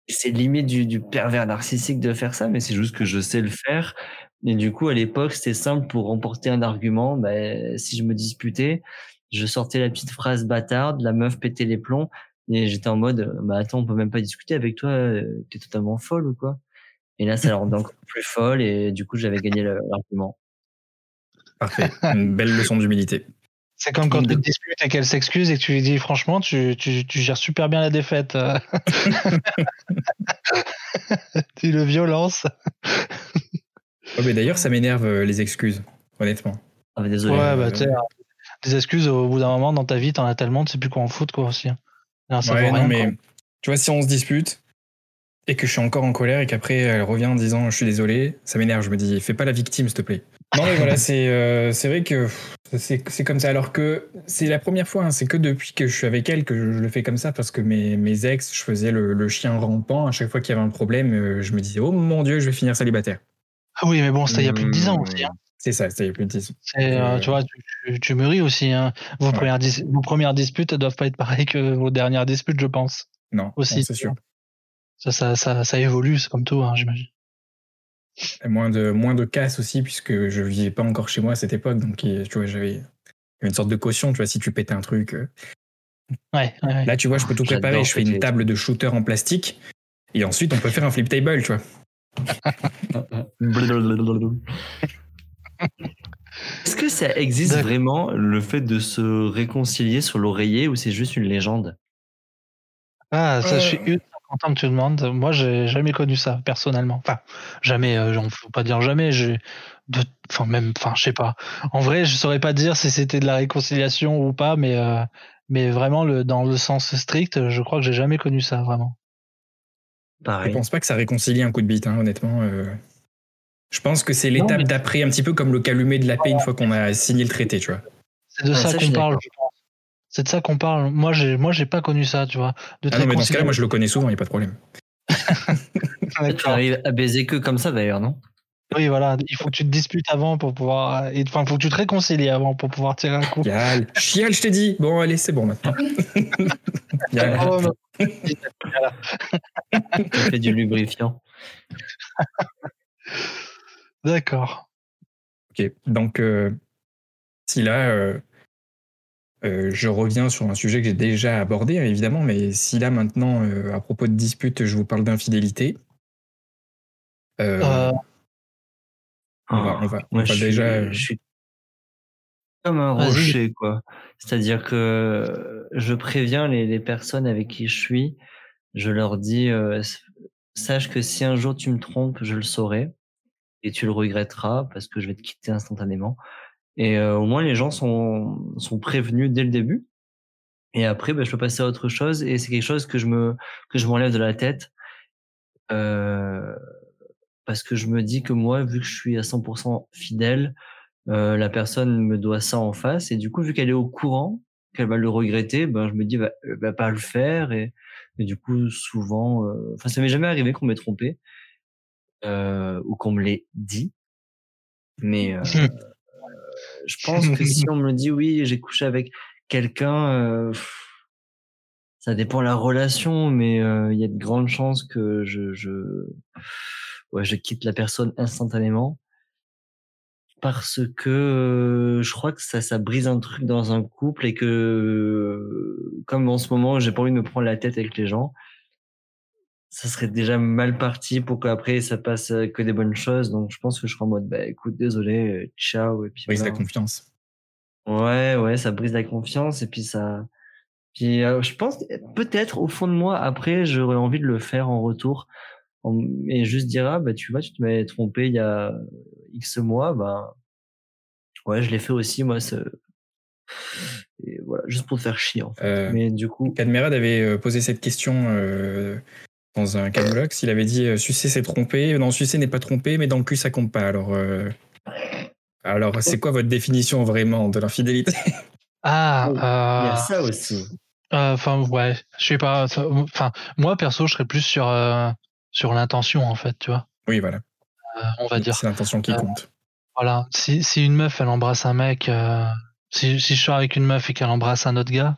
C'est limite du, du pervers narcissique de faire ça, mais c'est juste que je sais le faire. Et du coup, à l'époque, c'était simple pour remporter un argument. Ben, si je me disputais, je sortais la petite phrase bâtarde, la meuf pétait les plombs, et j'étais en mode, bah attends, on peut même pas discuter avec toi, euh, t'es totalement folle ou quoi? Et là, ça la rendait encore plus folle, et du coup, j'avais gagné l'argument. Parfait. Une belle leçon d'humilité. C'est comme quand tu te disputes et qu'elle s'excuse et que tu lui dis franchement, tu, tu, tu gères super bien la défaite. tu le violences. Oh, mais d'ailleurs, ça m'énerve euh, les excuses, honnêtement. Ah, mais désolé. Ouais, bah, euh, tu sais, des excuses au bout d'un moment dans ta vie, t'en as tellement, tu sais plus quoi en foutre, quoi, aussi. Non, ça Ouais, non, rien, mais quoi. tu vois, si on se dispute et que je suis encore en colère et qu'après elle revient en disant je suis désolé, ça m'énerve. Je me dis fais pas la victime, s'il te plaît. Non, mais voilà, c'est euh, c'est vrai que c'est c'est comme ça. Alors que c'est la première fois, hein, c'est que depuis que je suis avec elle que je, je le fais comme ça parce que mes, mes ex, je faisais le, le chien rampant. À chaque fois qu'il y avait un problème, euh, je me disais oh mon dieu, je vais finir célibataire. Ah oui, mais bon, c'était il y a plus de 10 ans Mmh. aussi. hein. C'est ça, c'était il y a plus de 10 ans. C'est, euh, Euh, tu vois, tu, tu, mûris aussi. Hein. Vos, Ouais. premières dis- vos premières disputes elles doivent pas être pareilles que vos dernières disputes, je pense. Non, Aussi. c'est sûr. Ça, ça, ça, ça évolue, c'est comme tout, hein, j'imagine. Moins de moins de casse aussi puisque je vivais pas encore chez moi à cette époque, donc et, tu vois j'avais une sorte de caution. Tu vois, si tu pétais un truc. euh, Ouais, ouais, ouais. Là, tu vois, je peux tout préparer. Je fais une table de shooter en plastique. Et ensuite, on peut faire un flip table, tu vois. Est-ce que ça existe vraiment le fait de se réconcilier sur l'oreiller ou c'est juste une légende? Ah, ça, je suis Euh. ultra content que tu demandes. Moi, j'ai jamais connu ça, personnellement. Enfin, jamais, euh, on faut pas dire jamais. J'ai de, enfin, même, enfin, je sais pas. En vrai, je saurais pas dire si c'était de la réconciliation ou pas, mais, euh, mais vraiment, le, dans le sens strict, je crois que j'ai jamais connu ça, vraiment. Je Pareil. pense pas que ça réconcilie un coup de bite, hein, honnêtement. Euh. Je pense que c'est l'étape mais- d'après, un petit peu comme le calumet de la paix une fois qu'on a signé le traité, tu vois. C'est de Ouais, ça qu'on parle, je pense. C'est de ça qu'on parle. Moi, j'ai, moi, j'ai pas connu ça, tu vois. De Ah non, mais dans ce cas-là, réconcilier- moi, je le connais souvent, il n'y a pas de problème. Tu arrives à baiser que comme ça d'ailleurs, non? Oui, voilà. Il faut que tu te disputes avant pour pouvoir, et, enfin, faut que tu te réconcilies avant pour pouvoir tirer un coup. Yal, chial, je t'ai dit. Bon, allez, c'est bon maintenant. Oh. Tu fais du lubrifiant. D'accord. Ok, donc euh, si là, euh, euh, je reviens sur un sujet que j'ai déjà abordé, hein, évidemment, mais si là maintenant, euh, à propos de dispute, je vous parle d'infidélité, euh, Euh, on va, on va, on Moi, va je, déjà. suis, je suis comme un rocher, quoi. C'est-à-dire que je préviens les, les personnes avec qui je suis, je leur dis, euh, sache que si un jour tu me trompes, je le saurai et tu le regretteras parce que je vais te quitter instantanément. Et euh, au moins les gens sont, sont prévenus dès le début. Et après, bah, je peux passer à autre chose et c'est quelque chose que je me que je m'enlève de la tête. Euh, parce que je me dis que moi, vu que je suis à 100% fidèle, euh, la personne me doit ça en face. Et du coup, vu qu'elle est au courant, qu'elle va le regretter, ben, je me dis, bah, elle va pas le faire. Et, et du coup, souvent, euh, enfin, ça m'est jamais arrivé qu'on m'ait trompé, euh, ou qu'on me l'ait dit. Mais, euh, je pense que si on me dit, oui, j'ai couché avec quelqu'un, euh, pff, ça dépend de la relation, mais euh, il y a de grandes chances que je, je, ouais, je quitte la personne instantanément parce que euh, je crois que ça, ça brise un truc dans un couple et que comme en ce moment j'ai pas envie de me prendre la tête avec les gens, ça serait déjà mal parti pour qu'après ça passe euh, que des bonnes choses. Donc je pense que je serai en mode bah écoute désolé, euh, ciao et puis brise la confiance. Ouais, ouais, ça brise la confiance et puis ça. Puis euh, je pense peut-être au fond de moi après j'aurais envie de le faire en retour en- et juste dire ah bah tu vois tu te m'avais trompé il y a X mois bah ouais je l'ai fait aussi moi ce et voilà juste pour te faire chier en fait. Euh, Mais du coup Cadmerade avait posé cette question euh, dans un Camlox. Il avait dit euh, sucer c'est trompé. Non, sucer n'est pas trompé, mais dans le cul ça compte pas. Alors, euh, alors c'est quoi votre définition vraiment de l'infidélité? Ah, il y a euh, ça aussi. euh, enfin, ouais, je sais pas. Enfin, moi, perso, je serais plus sur, euh, sur l'intention, en fait, tu vois. Oui, voilà. Euh, on va dire. C'est l'intention qui Euh, compte. Voilà. Si, si une meuf, elle embrasse un mec, euh, si, si je sors avec une meuf et qu'elle embrasse un autre gars,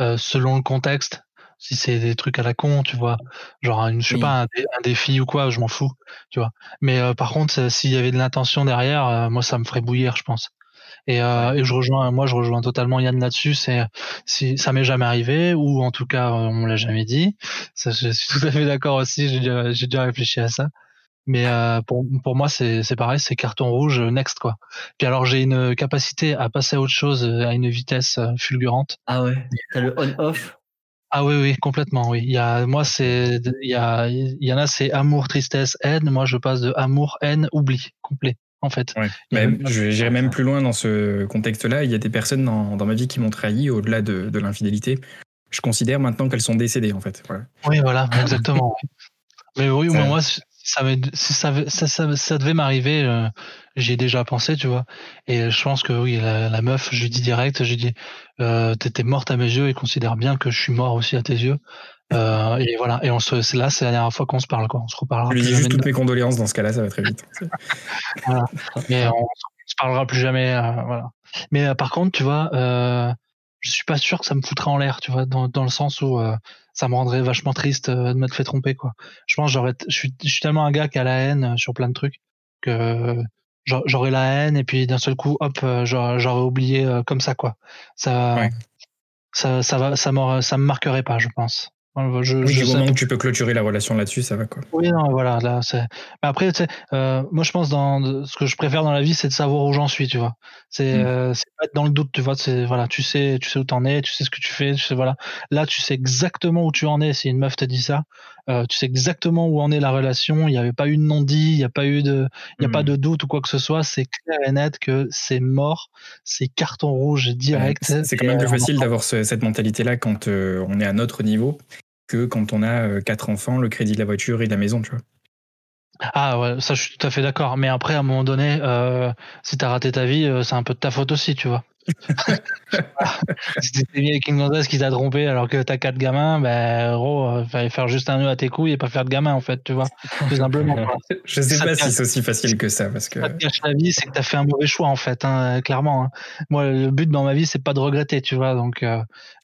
euh, selon le contexte, si c'est des trucs à la con, tu vois, genre, une, je sais Oui. pas, un, dé- un défi ou quoi, je m'en fous, tu vois. Mais euh, par contre, euh, s'il y avait de l'intention derrière, euh, moi, ça me ferait bouillir, je pense. Et, euh, et je rejoins, moi, je rejoins totalement Yann là-dessus. C'est si ça m'est jamais arrivé, ou en tout cas, euh, on me l'a jamais dit. Ça, je suis tout à fait d'accord aussi. J'ai déjà, réfléchi à ça. Mais euh, pour, pour moi, c'est pareil, c'est carton rouge, next quoi. Puis alors, j'ai une capacité à passer à autre chose à une vitesse fulgurante. Ah ouais. T'as le on-off? Ah oui, oui, complètement, oui. Il y a, moi, c'est, il y a, il y en a, c'est amour, tristesse, haine. Moi, je passe de amour, haine, oubli, complet, en fait. Ouais. J'irai même plus loin dans ce contexte-là. Il y a des personnes dans, dans ma vie qui m'ont trahi au-delà de, de l'infidélité. Je considère maintenant qu'elles sont décédées, en fait. Oui, voilà, exactement. Mais oui, moi, ça, ça, ça, ça, devait m'arriver, euh, j'y ai déjà pensé, tu vois. Et je pense que oui, la, meuf, je lui dis direct, je lui dis, euh, t'étais morte à mes yeux et considère bien que je suis mort aussi à tes yeux. Euh, et voilà. Et on se, c'est là, c'est la dernière fois qu'on se parle, quoi. On se reparlera. Je lui dis juste toutes mes condoléances dans ce cas-là, ça va très vite. voilà. Mais on, se parlera plus jamais, euh, voilà. Mais euh, par contre, tu vois, euh, je suis pas sûr que ça me foutrait en l'air, tu vois, dans, dans le sens où euh, ça me rendrait vachement triste euh, de m'être fait tromper, quoi. Je pense, j'aurais, je suis, je suis tellement un gars qui a la haine euh, sur plein de trucs que j'aurais la haine et puis d'un seul coup, hop, j'aurais oublié comme ça, quoi. Ça, ça, ça va, ça ça me marquerait pas, je pense. Je, oui, du moment que tu peux clôturer la relation là-dessus, ça va quoi. Oui, non, voilà, là, c'est. Mais après, euh, moi, je pense dans ce que je préfère dans la vie, c'est de savoir où j'en suis, tu vois. C'est, mm. euh, c'est pas être dans le doute, tu vois. C'est voilà, tu sais, tu sais où t'en es, tu sais ce que tu fais, tu sais voilà. Là, tu sais exactement où tu en es. Si une meuf te dit ça, euh, tu sais exactement où en est la relation. Il n'y avait pas eu de non-dit, il n'y a pas eu de, il y a pas mm. de doute ou quoi que ce soit. C'est clair et net que c'est mort, c'est carton rouge direct. c'est quand même plus facile d'avoir cette mentalité-là quand on est à notre niveau que quand on a euh, quatre enfants, le crédit de la voiture et de la maison, tu vois. Ah ouais, ça je suis tout à fait d'accord. Mais après, à un moment donné, euh, si t'as raté ta vie, euh, c'est un peu de ta faute aussi, tu vois. si t'es mis avec une gonzesse qui t'a trompé alors que t'as quatre gamins, ben gros, il fallait faire juste un nœud à tes couilles et pas faire de gamins en fait, tu vois. Tout simplement. Je sais pas si c'est aussi facile que ça parce que. Ça te cache la vie, c'est que t'as fait un mauvais choix en fait, hein, clairement. Hein. Moi, le but dans ma vie, c'est pas de regretter, tu vois. Donc,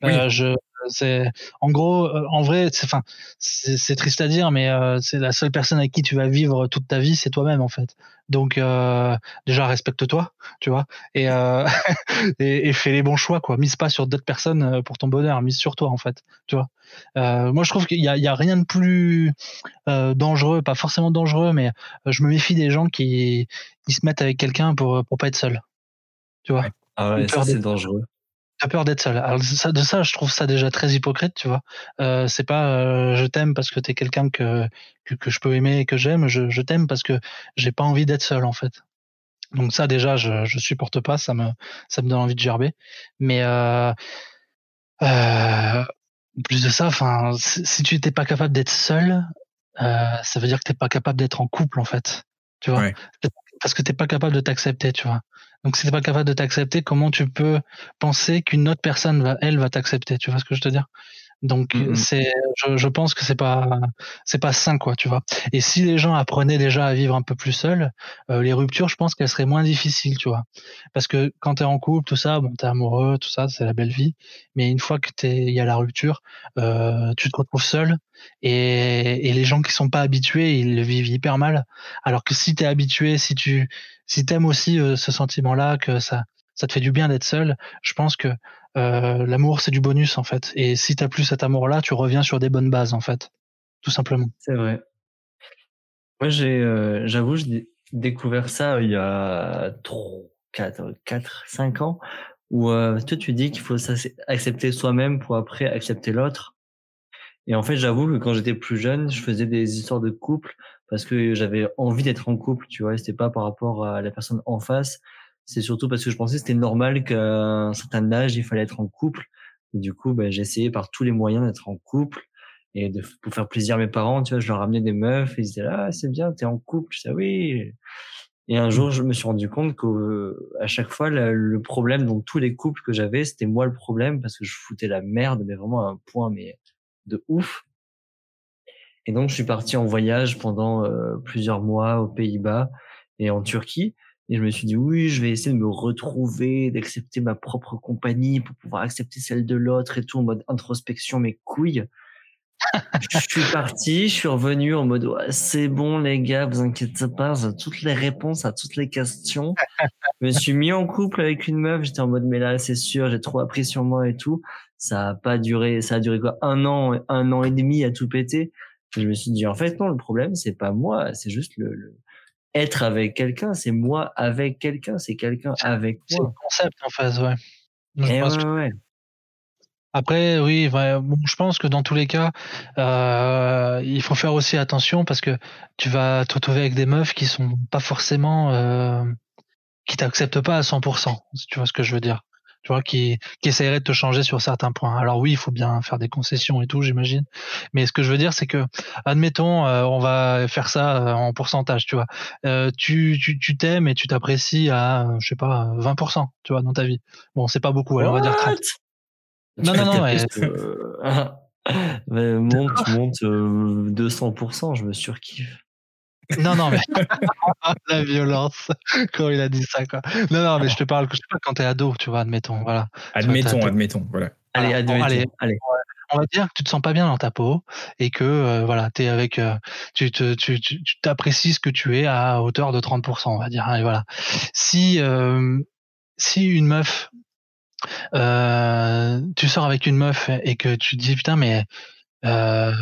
oui. je c'est en gros, euh, en vrai, c'est enfin, c'est triste à dire, mais euh, c'est la seule personne avec qui tu vas vivre toute ta vie, c'est toi-même en fait. Donc euh, déjà respecte-toi, tu vois, et, et, et, fais les bons choix quoi. Mise pas sur d'autres personnes pour ton bonheur, mise sur toi en fait, tu vois. moi je trouve qu'il y a, il y a rien de plus dangereux, pas forcément dangereux, mais je me méfie des gens qui, qui se mettent avec quelqu'un pour pour pas être seul, tu vois. Ah ouais, ça c'est dangereux as peur d'être seul. Alors ça, de ça, je trouve ça déjà très hypocrite, tu vois. Euh, c'est pas euh, je t'aime parce que t'es quelqu'un que, que, que je peux aimer et que j'aime. Je, je t'aime parce que j'ai pas envie d'être seul en fait. Donc ça déjà, je, je supporte pas. Ça me ça me donne envie de gerber. Mais euh, euh, plus de ça, enfin, si, tu n'étais pas capable d'être seul, euh, ça veut dire que t'es pas capable d'être en couple en fait. Tu vois? Parce que t'es pas capable de t'accepter, tu vois. Donc si t'es pas capable de t'accepter, comment tu peux penser qu'une autre personne elle, va t'accepter? Tu vois ce que je veux te dire? Donc mmh c'est, je, je, pense que c'est pas, c'est pas sain quoi, tu vois. Et si les gens apprenaient déjà à vivre un peu plus seuls, euh, les ruptures, je pense qu'elles seraient moins difficiles, tu vois. Parce que quand t'es en couple, tout ça, bon, t'es amoureux, tout ça, c'est la belle vie. Mais une fois que t'es, il y a la rupture, euh, tu te retrouves seul. Et, et les gens qui sont pas habitués, ils le vivent hyper mal. Alors que si t'es habitué, si tu, si t'aimes aussi euh, ce sentiment-là, que ça, ça te fait du bien d'être seul, je pense que euh, l'amour c'est du bonus en fait. Et si t'as plus cet amour-là, tu reviens sur des bonnes bases en fait, tout simplement. C'est vrai. Moi j'ai, euh, j'avoue, j'ai découvert ça euh, il y a 3, 4, 4 5 ans, où toi tu dis qu'il faut accepter soi-même pour après accepter l'autre. Et en fait, j'avoue que quand j'étais plus jeune, je faisais des histoires de couple parce que j'avais envie d'être en couple, tu vois. C'était pas par rapport à la personne en face, c'est surtout parce que je pensais que c'était normal qu'à un certain âge, il fallait être en couple. Et du coup, ben, j'ai essayé par tous les moyens d'être en couple. Et de, pour faire plaisir à mes parents, tu vois, je leur ramenais des meufs et ils disaient, ah, c'est bien, t'es en couple. Je disais, oui. Et un jour, je me suis rendu compte qu'à chaque fois, le, problème dans tous les couples que j'avais, c'était moi le problème parce que je foutais la merde, mais vraiment à un point, mais de ouf. Et donc, je suis parti en voyage pendant euh, plusieurs mois aux Pays-Bas et en Turquie. Et je me suis dit, oui, je vais essayer de me retrouver, d'accepter ma propre compagnie pour pouvoir accepter celle de l'autre et tout en mode introspection, mes couilles. je suis parti, je suis revenu en mode, c'est bon, les gars, vous inquiétez pas, j'ai toutes les réponses à toutes les questions. je me suis mis en couple avec une meuf, j'étais en mode, mais là, c'est sûr, j'ai trop appris sur moi et tout. Ça a pas duré, ça a duré quoi? Un an, un an et demi à tout péter. Je me suis dit, en fait, non, le problème, c'est pas moi, c'est juste le, le- être avec quelqu'un, c'est moi avec quelqu'un, c'est quelqu'un avec C'est le moi. concept en fait, ouais. Je Et pense ouais, que- ouais. Après, oui, bon, je pense que dans tous les cas, euh, il faut faire aussi attention parce que tu vas te retrouver avec des meufs qui sont pas forcément, euh, qui t'acceptent pas à 100%. Si tu vois ce que je veux dire? Tu vois, qui, qui essaieraient de te changer sur certains points. Alors oui, il faut bien faire des concessions et tout, j'imagine. Mais ce que je veux dire, c'est que, admettons, euh, on va faire ça euh, en pourcentage, tu vois. Euh, tu, tu, tu t'aimes et tu t'apprécies à, je sais pas, 20%, tu vois, dans ta vie. Bon, c'est pas beaucoup, on va dire 30. Non, non, non, mais- Euh, mais monte, monte euh, 200%, je me surkiffe. Non, non, mais la violence quand il a dit ça, quoi. Non, non, mais je te parle que je sais pas quand t'es ado, tu vois, admettons, voilà. Admettons, admettons. Voilà. Allez, bon, admettons, allez. allez. On va dire que tu te sens pas bien dans ta peau et que euh, voilà, t'es avec, euh, tu te, tu, tu tu t'apprécies ce que tu es à hauteur de 30%, on va dire. hein, et voilà. Si euh, si une meuf, euh, tu sors avec une meuf et que tu te dis putain mais euh,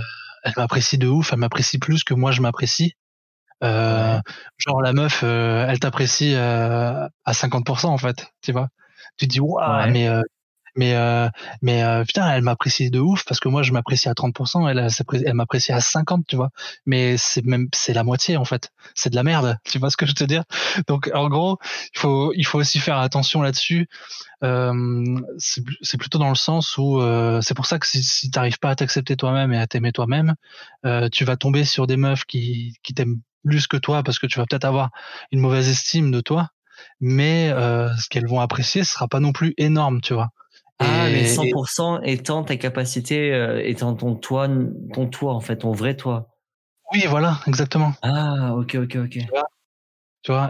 elle m'apprécie de ouf, elle m'apprécie plus que moi je m'apprécie. Euh. Genre la meuf, euh, elle t'apprécie euh, à 50% en fait, tu vois. Tu te dis waouh, Ouais. mais euh, mais euh, mais euh, putain, elle m'apprécie de ouf parce que moi je m'apprécie à 30%, elle elle m'apprécie à 50, tu vois. Mais c'est même c'est la moitié en fait. C'est de la merde, tu vois ce que je veux te dire? Donc en gros, il faut il faut aussi faire attention là-dessus. Euh, c'est c'est plutôt dans le sens où euh, c'est pour ça que si, si t'arrives pas à t'accepter toi-même et à t'aimer toi-même, euh, tu vas tomber sur des meufs qui qui t'aiment plus que toi parce que tu vas peut-être avoir une mauvaise estime de toi, mais euh, ce qu'elles vont apprécier sera pas non plus énorme, tu vois. Ah, Et- mais et- 100% étant ta capacité, euh, étant ton toi, ton toi, en fait, ton vrai toi. oui, voilà, exactement. Ah, ok, ok, ok. Tu vois,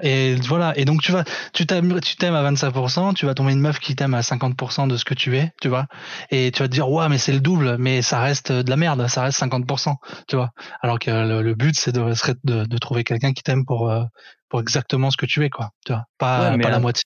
et voilà. Et donc, tu vas, tu t'aimes, tu t'aimes à 25%, tu vas tomber une meuf qui t'aime à 50% de ce que tu es, tu vois. Et tu vas te dire, ouais, mais c'est le double, mais ça reste de la merde, ça reste 50%, tu vois. Alors que le, le but, c'est de, serait de, de trouver quelqu'un qui t'aime pour, euh, pour exactement ce que tu es, quoi. Tu vois. Pas, Ouais, pas la à- moitié.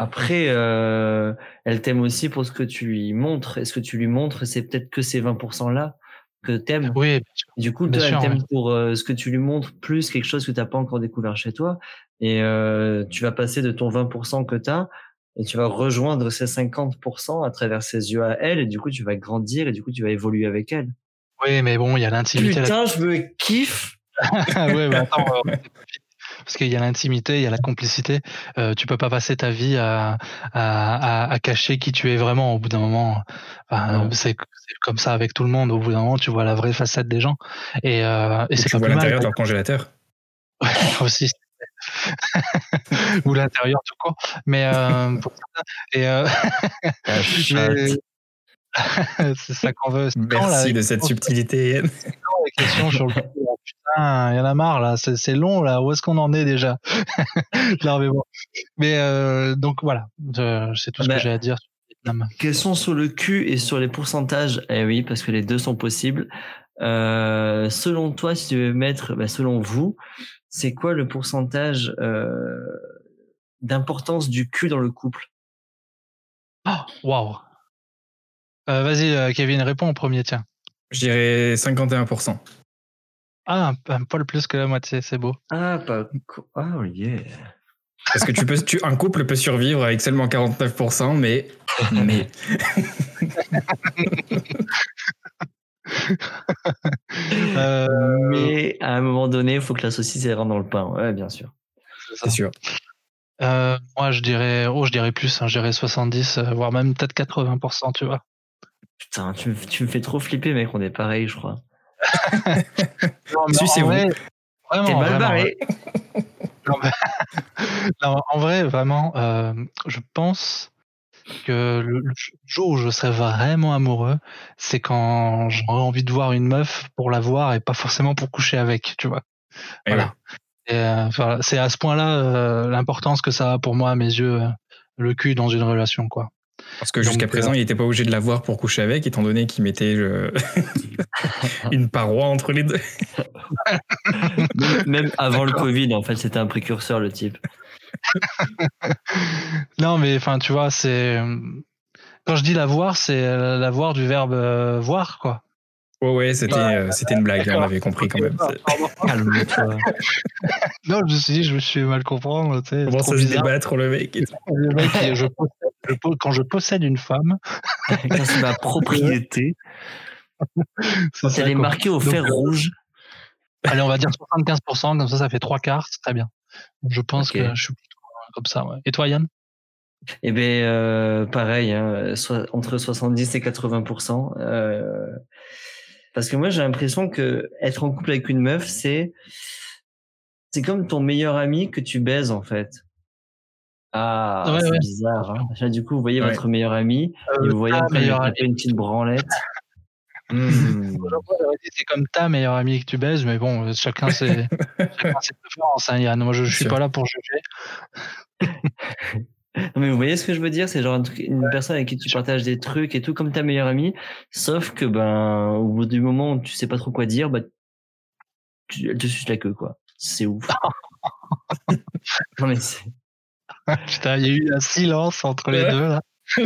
Après, euh, elle t'aime aussi pour ce que tu lui montres. Et ce que tu lui montres, c'est peut-être que ces 20%-là que t'aimes. Oui. Du coup, toi, sûr, ouais. pour euh, ce que tu lui montres, plus quelque chose que t'as pas encore découvert chez toi. Et euh, tu vas passer de ton 20% que t'as et tu vas rejoindre ces 50% à travers ses yeux à elle. Et du coup, tu vas grandir et du coup, tu vas évoluer avec elle. Oui, mais bon, il y a l'intimité. là- Putain, je me kiffe. ouais, mais attends, euh, parce qu'il y a l'intimité, il y a la complicité. Euh, tu peux pas passer ta vie à, à, à, à cacher qui tu es vraiment. Au bout d'un moment, Enfin, c'est comme ça avec tout le monde. Au bout d'un moment, tu vois la vraie facette des gens, et, euh, et c'est pas vois l'intérieur de leur congélateur. aussi. Ou l'intérieur tout court. Mais euh, pour ça, et euh, Ah, c'est ça qu'on veut. C'est quand, là, Merci de cette subtilité. Questions sur le putain, il y en a marre là, c'est long là, où est-ce qu'on en est déjà? Non mais bon. Mais euh, donc voilà, c'est tout ce Bah, que j'ai à dire sur le Vietnam. Question sur le cul et sur les pourcentages? Eh oui, parce que les deux sont possibles. Euh, selon toi, si tu veux mettre, bah, selon vous, c'est quoi le pourcentage euh, d'importance du cul dans le couple? Oh, Waouh. Vas-y Kevin, réponds en premier, tiens. Je dirais 51%. Ah, un, un poil plus que la moitié, c'est beau. Ah, pas. Ah, oh yeah. Parce que tu peux, tu, un couple peut survivre avec seulement 49%, mais. mais Euh, Mais à un moment donné, il faut que la saucisse elle rentre dans le pain. Ouais, bien sûr. c'est sûr. euh, moi je dirais, oh je dirais plus, hein, je dirais 70, euh, voire même peut-être 80%, tu vois. Putain, tu, tu me fais trop flipper, mec. On est pareil, je crois. Non, mais en vrai, vraiment, T'es mal vraiment, barré. Non, mais- non, en vrai, vraiment, euh, je pense que le, le jour où je serais vraiment amoureux, c'est quand j'aurais envie de voir une meuf pour la voir et pas forcément pour coucher avec, tu vois. Et Voilà. ouais. Euh, c'est à ce point-là euh, l'importance que ça a pour moi, à mes yeux, le cul dans une relation, quoi. Parce que jusqu'à euh, présent, il n'était pas obligé de la voir pour coucher avec, étant donné qu'il mettait euh, une paroi entre les deux. Même, avant le Covid, en fait, c'était un précurseur, le type. Non, mais enfin, tu vois, c'est euh, quand je dis la voir, c'est euh, la voir du verbe euh, voir, quoi. Ouais, ouais, c'était euh, c'était une blague, on avait compris quand même. Calme-toi. Non, je me suis dit, je me suis fait mal comprendre. tu sais, Comment ça se débattre le mec et tout. Le mec, il- je possède- je po- quand je possède une femme, Quand c'est ma propriété, quand ça, elle est marquée au fer euh, rouge. Allez, on va dire 75%, comme ça, ça fait trois quarts, c'est très bien. Je pense que je suis plutôt comme ça. Ouais. Et toi, Yann? Eh ben euh, pareil, hein, entre 70 et 80 euh, Parce que moi, j'ai l'impression que être en couple avec une meuf, c'est c'est comme ton meilleur ami que tu baises en fait. Ah, Ouais, c'est ouais. bizarre. Hein. Là, du coup, vous voyez Ouais. votre meilleur ami et vous voyez après une petite branlette. C'est comme ta meilleure amie que tu baises, mais bon, euh, chacun ses, chacun ses préférences. Hein, Yann. Moi, je, je suis pas là pour juger. Non, mais vous voyez ce que je veux dire? C'est genre un truc- une personne avec qui tu partages des trucs et tout comme ta meilleure amie, sauf que ben au bout du moment où tu sais pas trop quoi dire, bah tu, elle te suce la queue quoi. C'est ouf. non mais c'est- Putain, il y a eu un silence entre les Ouais. deux, là.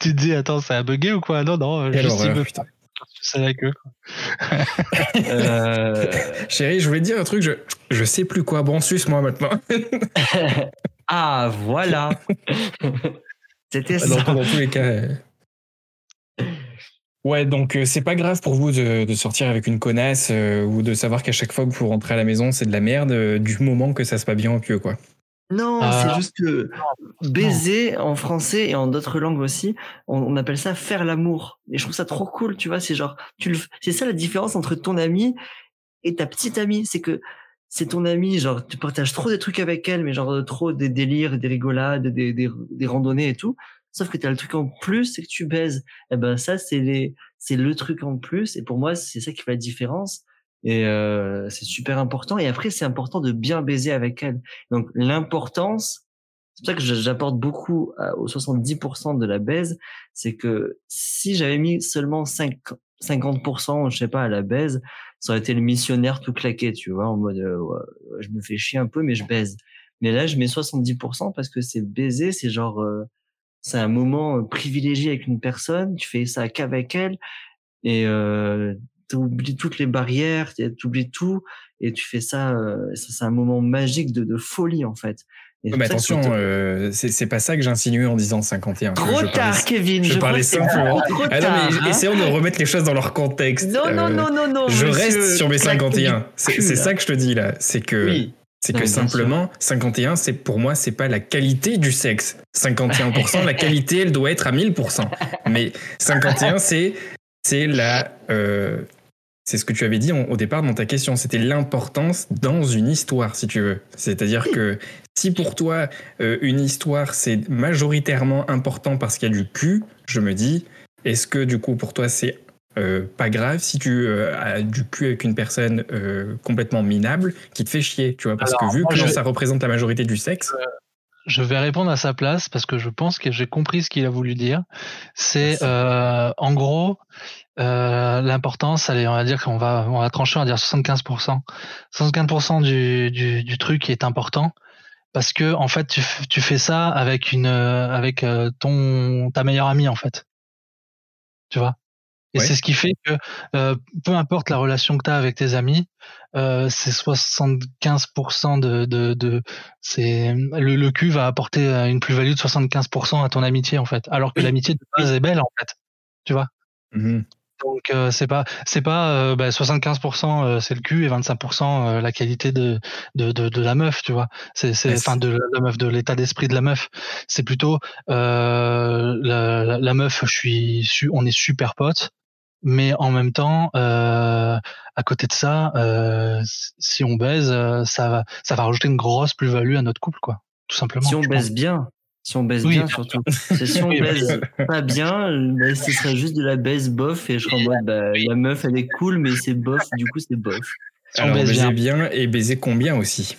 Tu te dis, attends, ça a bugué ou quoi? Non, non, Quelle juste il horreur, me putain. Euh, Chérie, je voulais te dire un truc, je, je sais plus quoi. Bon, suce-moi maintenant. ah voilà. C'était ça. dans tous les cas. euh. Ouais, donc euh, c'est pas grave pour vous de, de sortir avec une connasse euh, ou de savoir qu'à chaque fois que vous rentrez à la maison, c'est de la merde euh, du moment que ça se passe bien au pieu, quoi. Non, Ah. c'est juste que baiser en français et en d'autres langues aussi, on, on appelle ça faire l'amour. Et je trouve ça trop cool, tu vois. C'est genre, tu le, c'est ça la différence entre ton ami et ta petite amie, c'est que c'est ton amie, genre tu partages trop des trucs avec elle, mais genre trop des délires, des rigolades, des, des, des randonnées et tout. Sauf que t'as le truc en plus, c'est que tu baises. Et ben ça, c'est les, c'est le truc en plus. Et pour moi, c'est ça qui fait la différence. Et euh, c'est super important. Et après, c'est important de bien baiser avec elle. Donc l'importance, c'est pour ça que j'apporte beaucoup aux 70% de la baise, c'est que si j'avais mis seulement 5, 50%, je sais pas, à la baise, ça aurait été le missionnaire tout claqué, tu vois, en mode, euh, je me fais chier un peu, mais je baise. Mais là, je mets 70% parce que c'est baiser, c'est genre, euh, c'est un moment euh, privilégié avec une personne, tu fais ça qu'avec elle, et euh, t'oublies toutes les barrières, t'oublies tout, et tu fais ça, euh, ça c'est un moment magique de, de folie en fait. Et Mais attention, surtout- euh, c'est pas ça que j'insinuais en disant 51. Trop Je parlais- tard, Kevin. je Je, parlais simplement- trop Ah non, mais hein. essayons de remettre les choses dans leur contexte. Non, non, Euh, non, non, non. Je monsieur, reste sur mes claque 51. du C'est ça que je te dis là. C'est que, Oui. c'est Non, que simplement, 51, c'est pour moi, c'est pas la qualité du sexe. 51%, la qualité, elle doit être à 1000%. Mais 51, c'est c'est la. euh, c'est ce que tu avais dit au départ dans ta question. C'était l'importance dans une histoire, si tu veux. C'est-à-dire que si pour toi, euh, une histoire, c'est majoritairement important parce qu'il y a du cul, je me dis, est-ce que du coup, pour toi, c'est euh, pas grave si tu euh, as du cul avec une personne complètement minable qui te fait chier, tu vois? Parce Alors, que vu que je- ça représente la majorité du sexe, Je vais répondre à sa place parce que je pense que j'ai compris ce qu'il a voulu dire. C'est en gros euh, l'importance. Allez, on va dire qu'on va on va trancher, on va dire 75%. 75% du, du du truc est important parce que en fait tu, tu fais ça avec une euh, avec euh, ton ta meilleure amie en fait. Tu vois? Et Ouais. c'est ce qui fait que euh, peu importe la relation que tu as avec tes amis, euh, c'est 75% de, de, de c'est le, le cul va apporter une plus-value de 75% à ton amitié en fait, alors que l'amitié de base est belle en fait, tu vois? mhm, Donc euh, c'est pas c'est pas euh, bah, 75% euh, c'est le cul et 25% euh, la qualité de de, de de la meuf, tu vois. C'est c'est enfin de la meuf de l'état d'esprit de la meuf. C'est plutôt euh, la, la, la meuf, je suis su- on est super potes, mais en même temps euh, à côté de ça, euh, si on baise, ça va ça va rajouter une grosse plus-value à notre couple quoi, tout simplement. Si on pense. baise bien. Si on baise Oui, bien, bien surtout. Si on Oui, baise pas bien, bah, ce serait juste de la baise bof et je serais en mode, bah, la meuf, elle est cool, mais c'est bof, du coup, c'est bof. Si on Alors, baise baiser bien. bien et baiser combien aussi?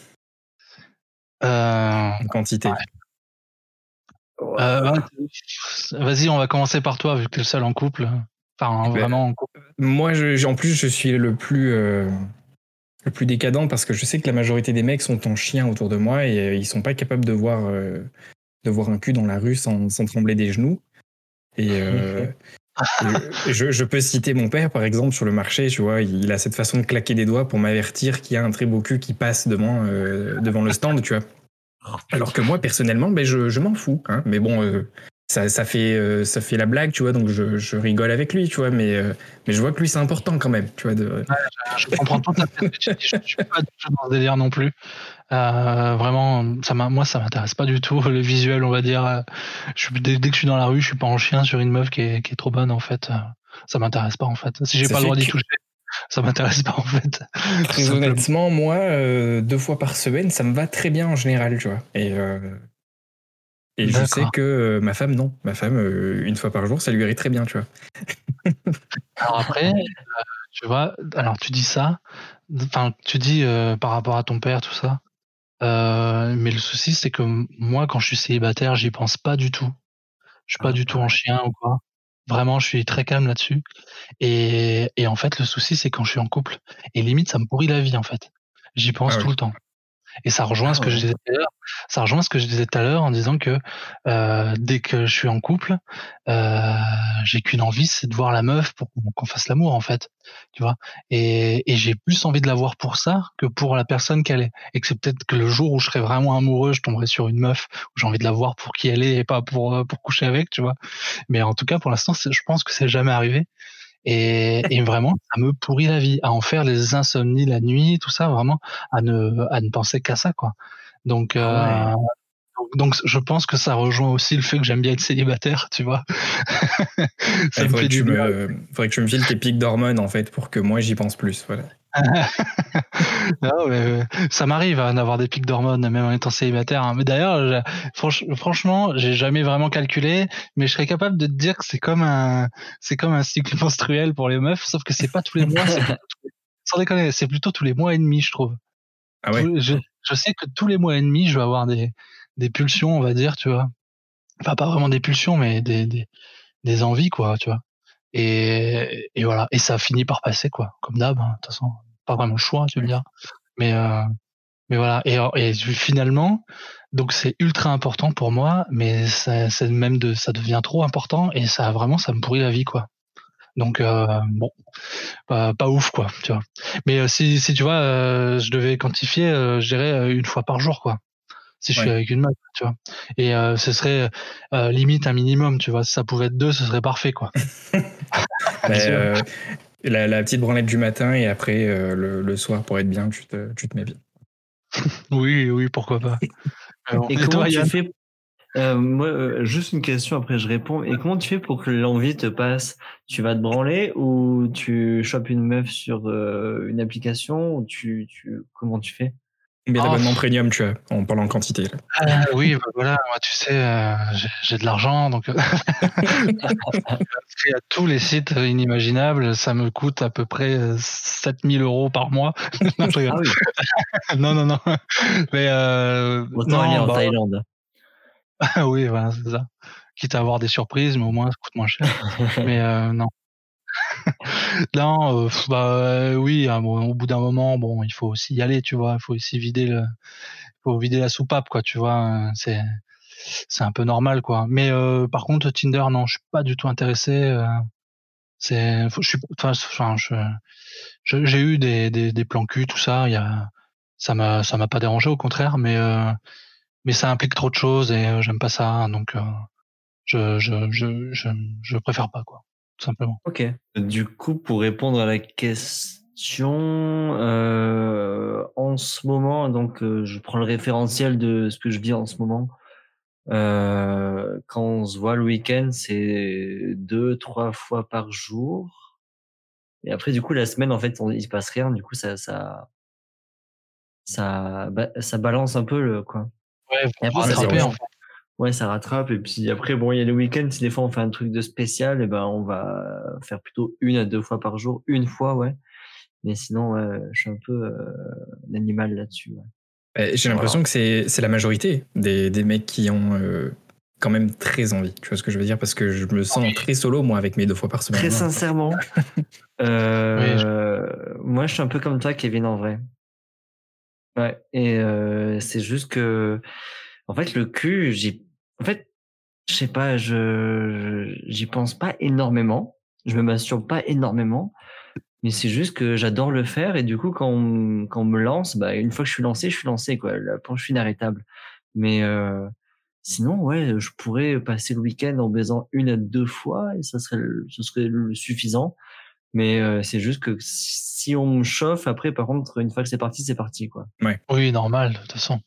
Euh, En quantité. Euh, Vas-y, on va commencer par toi, vu que tu es le seul en couple. Enfin, Ben, vraiment en couple. Moi, je- en plus, je suis le plus, euh, le plus décadent parce que je sais que la majorité des mecs sont en chien autour de moi et euh, ils sont pas capables de voir, euh, de voir un cul dans la rue sans, sans trembler des genoux. Et, euh, je, je, peux citer mon père, par exemple, sur le marché, tu vois, il a cette façon de claquer des doigts pour m'avertir qu'il y a un très beau cul qui passe devant, euh, devant le stand, tu vois. Alors que moi, personnellement, ben, je, je m'en fous. Hein. Mais bon, euh, ça, ça, fait, ça fait la blague, tu vois, donc je, je rigole avec lui, tu vois, mais, mais je vois que lui, c'est important quand même, tu vois. De... je, comprends tout à fait. Je, je suis pas du tout dans ce délire non plus. Euh, vraiment, ça moi, ça m'intéresse pas du tout le visuel, on va dire. Je, dès, dès, que je suis dans la rue, je suis pas en chien sur une meuf qui est, qui est trop bonne, en fait. Ça m'intéresse pas, en fait. Si j'ai pas le droit d'y toucher, ça m'intéresse pas, en fait. Très honnêtement, moi, euh, deux fois par semaine, ça me va très bien en général, tu vois. Et, euh, et je sais que euh, ma femme, non. Ma femme, une fois par jour, ça lui irait très bien, tu vois. alors après, tu vois, alors tu dis ça, enfin, tu dis par rapport à ton père, tout ça. Euh, mais le souci, c'est que moi, quand je suis célibataire, j'y pense pas du tout. Je suis pas ah. du tout en chien ou quoi. Vraiment, je suis très calme là-dessus. Et, et en fait, le souci, c'est quand je suis en couple. Et limite, ça me pourrit la vie, en fait. J'y pense ah tout le temps. Et ça rejoint ah ce que je disais tout à l'heure. Ça rejoint ce que je disais tout à l'heure en disant que euh, dès que je suis en couple, euh, j'ai qu'une envie, c'est de voir la meuf pour qu'on fasse l'amour en fait, tu vois? Et, et j'ai plus envie de la voir pour ça que pour la personne qu'elle est. Et que c'est peut-être que le jour où je serai vraiment amoureux, je tomberai sur une meuf où j'ai envie de la voir pour qui elle est et pas pour euh, pour coucher avec, tu vois? Mais en tout cas, pour l'instant, je pense que c'est jamais arrivé. Et, et, vraiment, ça me pourrit la vie à en faire les insomnies la nuit, tout ça, vraiment à ne à ne penser qu'à ça, quoi. Donc, euh, donc, je pense que ça rejoint aussi le fait que j'aime bien être célibataire, tu vois. ça me faudrait, que tu me, faudrait que tu me files tes pics d'hormones en fait pour que moi j'y pense plus, voilà. non, mais, euh, ça m'arrive hein, d'avoir des pics d'hormones même en étant célibataire. Hein. Mais d'ailleurs, franchement, j'ai jamais vraiment calculé, mais je serais capable de te dire que c'est comme un, c'est comme un cycle menstruel pour les meufs, sauf que c'est pas tous les mois. sans déconner, c'est plutôt tous les mois et demi, je trouve. Ah ouais? Je, je, sais que tous les mois et demi, je vais avoir des, des pulsions, on va dire, tu vois. Enfin, pas vraiment des pulsions, mais des, des, des envies, quoi, tu vois. Et, et voilà. Et ça finit par passer, quoi. Comme d'hab, hein, de toute façon. Pas vraiment le choix, tu veux dire. Mais, euh, mais voilà. Et, et finalement, donc c'est ultra important pour moi, mais c'est même de, ça devient trop important et ça vraiment, ça me pourrit la vie, quoi. Donc euh, bon, pas, pas, ouf quoi, tu vois. Mais euh, si, si tu vois, euh, je devais quantifier, euh, je dirais une fois par jour quoi. Si je suis avec une meuf, tu vois. Et ce serait limite un minimum, tu vois. Si ça pouvait être deux, ce serait parfait quoi. la, la, petite branlette du matin et après le, le, soir pour être bien, tu te, tu te mets bien. oui, oui, pourquoi pas. Alors, et, comment tu fais euh, moi, euh, juste une question, après je réponds. Et comment tu fais pour que l'envie te passe? Tu vas te branler ou tu chopes une meuf sur euh, une application? Ou tu, tu, Comment tu fais? Bien oh. d'abonnement premium, tu vois, on parle en quantité. Là. Ah, oui, bah, voilà, moi, tu sais, euh, j'ai de l'argent, donc à tous les sites inimaginables, ça me coûte à peu près 7000 euros par mois. non, ah, oui. non, non, non. Mais euh, Autant aller en bah, Thaïlande. Ah oui, voilà, c'est ça. Quitte à avoir des surprises, mais au moins ça coûte moins cher. mais euh, non. non, euh, bah oui, hein, au bout d'un moment, bon, il faut aussi y aller, tu vois. Il faut aussi vider le, faut vider la soupape, quoi, tu vois. C'est, c'est un peu normal, quoi. Mais euh, par contre, Tinder, non, je suis pas du tout intéressé. Euh, c'est, je suis, enfin, je, j'ai eu des, des, des plans cul, tout ça. Il y a, ça m'a, ça m'a pas dérangé, au contraire, mais euh, mais ça implique trop de choses et euh, j'aime pas ça, hein, donc euh, je, je, je, je, je préfère pas quoi, tout simplement. Ok. Du coup, pour répondre à la question, euh, en ce moment, donc euh, je prends le référentiel de ce que je vis en ce moment. Euh, quand on se voit le week-end, c'est deux, trois fois par jour. Et après, du coup, la semaine, en fait, on, il se passe rien. Du coup, ça, ça, ça, ça balance un peu le quoi. Ouais, ça rattrape. Et puis après, bon, il y a le week-end. Si des fois on fait un truc de spécial, et eh ben on va faire plutôt une à deux fois par jour. Une fois, ouais. Mais sinon, ouais, je suis un peu euh, un animal là-dessus. Ouais. J'ai l'impression que c'est la majorité des, des mecs qui ont euh, quand même très envie. Tu vois ce que je veux dire? Parce que je me sens très solo, moi, avec mes deux fois par semaine. Très sincèrement. euh, Moi, je suis un peu comme toi, Kevin, en vrai. Ouais, et euh, c'est juste que, en fait, le cul, j'ai, en fait, je sais pas, je j'y pense pas énormément. Je me masturbe pas énormément, mais c'est juste que j'adore le faire et du coup quand on, quand on me lance, bah une fois que je suis lancé, je suis lancé quoi. La planche inarrêtable. Mais euh, sinon, ouais, je pourrais passer le week-end en baisant une à deux fois et ça serait le, ce serait le suffisant. Mais euh, c'est juste que si on me chauffe, après, par contre, une fois que c'est parti, c'est parti, quoi. Oui, normal, de toute façon.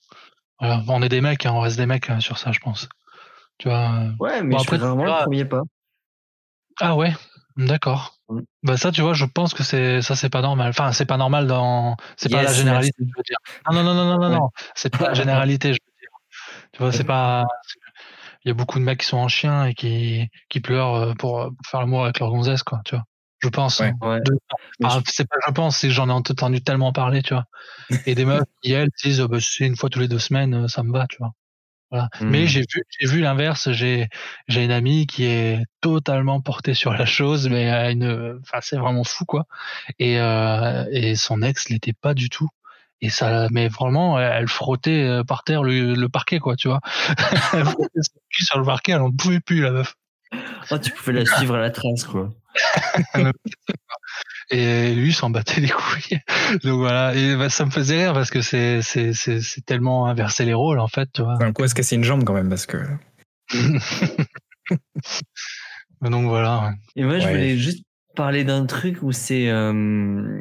Voilà. On est des mecs, hein, on reste des mecs hein, sur ça, je pense. Tu vois. euh, Ouais, mais Bon, je après, fais vraiment tu vois- le premier pas. Ah ouais, d'accord. Mm. Bah ça, tu vois, je pense que c'est ça, c'est pas normal. Enfin, c'est pas normal dans, c'est pas la généralité, merci. je veux dire. Non, non, non, non, non, non, Ouais. non. C'est pas la généralité, je veux dire. Tu vois, c'est pas. Il y a beaucoup de mecs qui sont en chien et qui qui pleurent euh, pour, euh, pour faire l'amour avec leur gonzesse, quoi. Tu vois. Je pense. Ouais. hein. Ouais. Enfin, c'est pas je pense, c'est que j'en ai entendu tellement parler, tu vois. Et des meufs qui elles disent, euh, bah, c'est une fois tous les deux semaines, euh, ça me va, tu vois. Voilà. Mais j'ai vu, j'ai vu l'inverse. J'ai, j'ai une amie qui est totalement portée sur la chose, mais à une, enfin, c'est vraiment fou, quoi. Et, euh, et son ex l'était pas du tout. Et ça, mais vraiment, elle, frottait euh, par terre le, le parquet, quoi, tu vois. elle frottait son cul sur le parquet, elle en pouvait plus, la meuf. Oh, tu pouvais la suivre à la trace, quoi. Et lui s'en battait les couilles. Donc voilà. Et bah, ça me faisait rire parce que c'est, c'est, c'est, c'est tellement inverser les rôles, en fait, tu vois. Un coup à se casser une jambe quand même, parce que. Donc voilà. Et moi, je Ouais. voulais juste parler d'un truc où c'est, euh,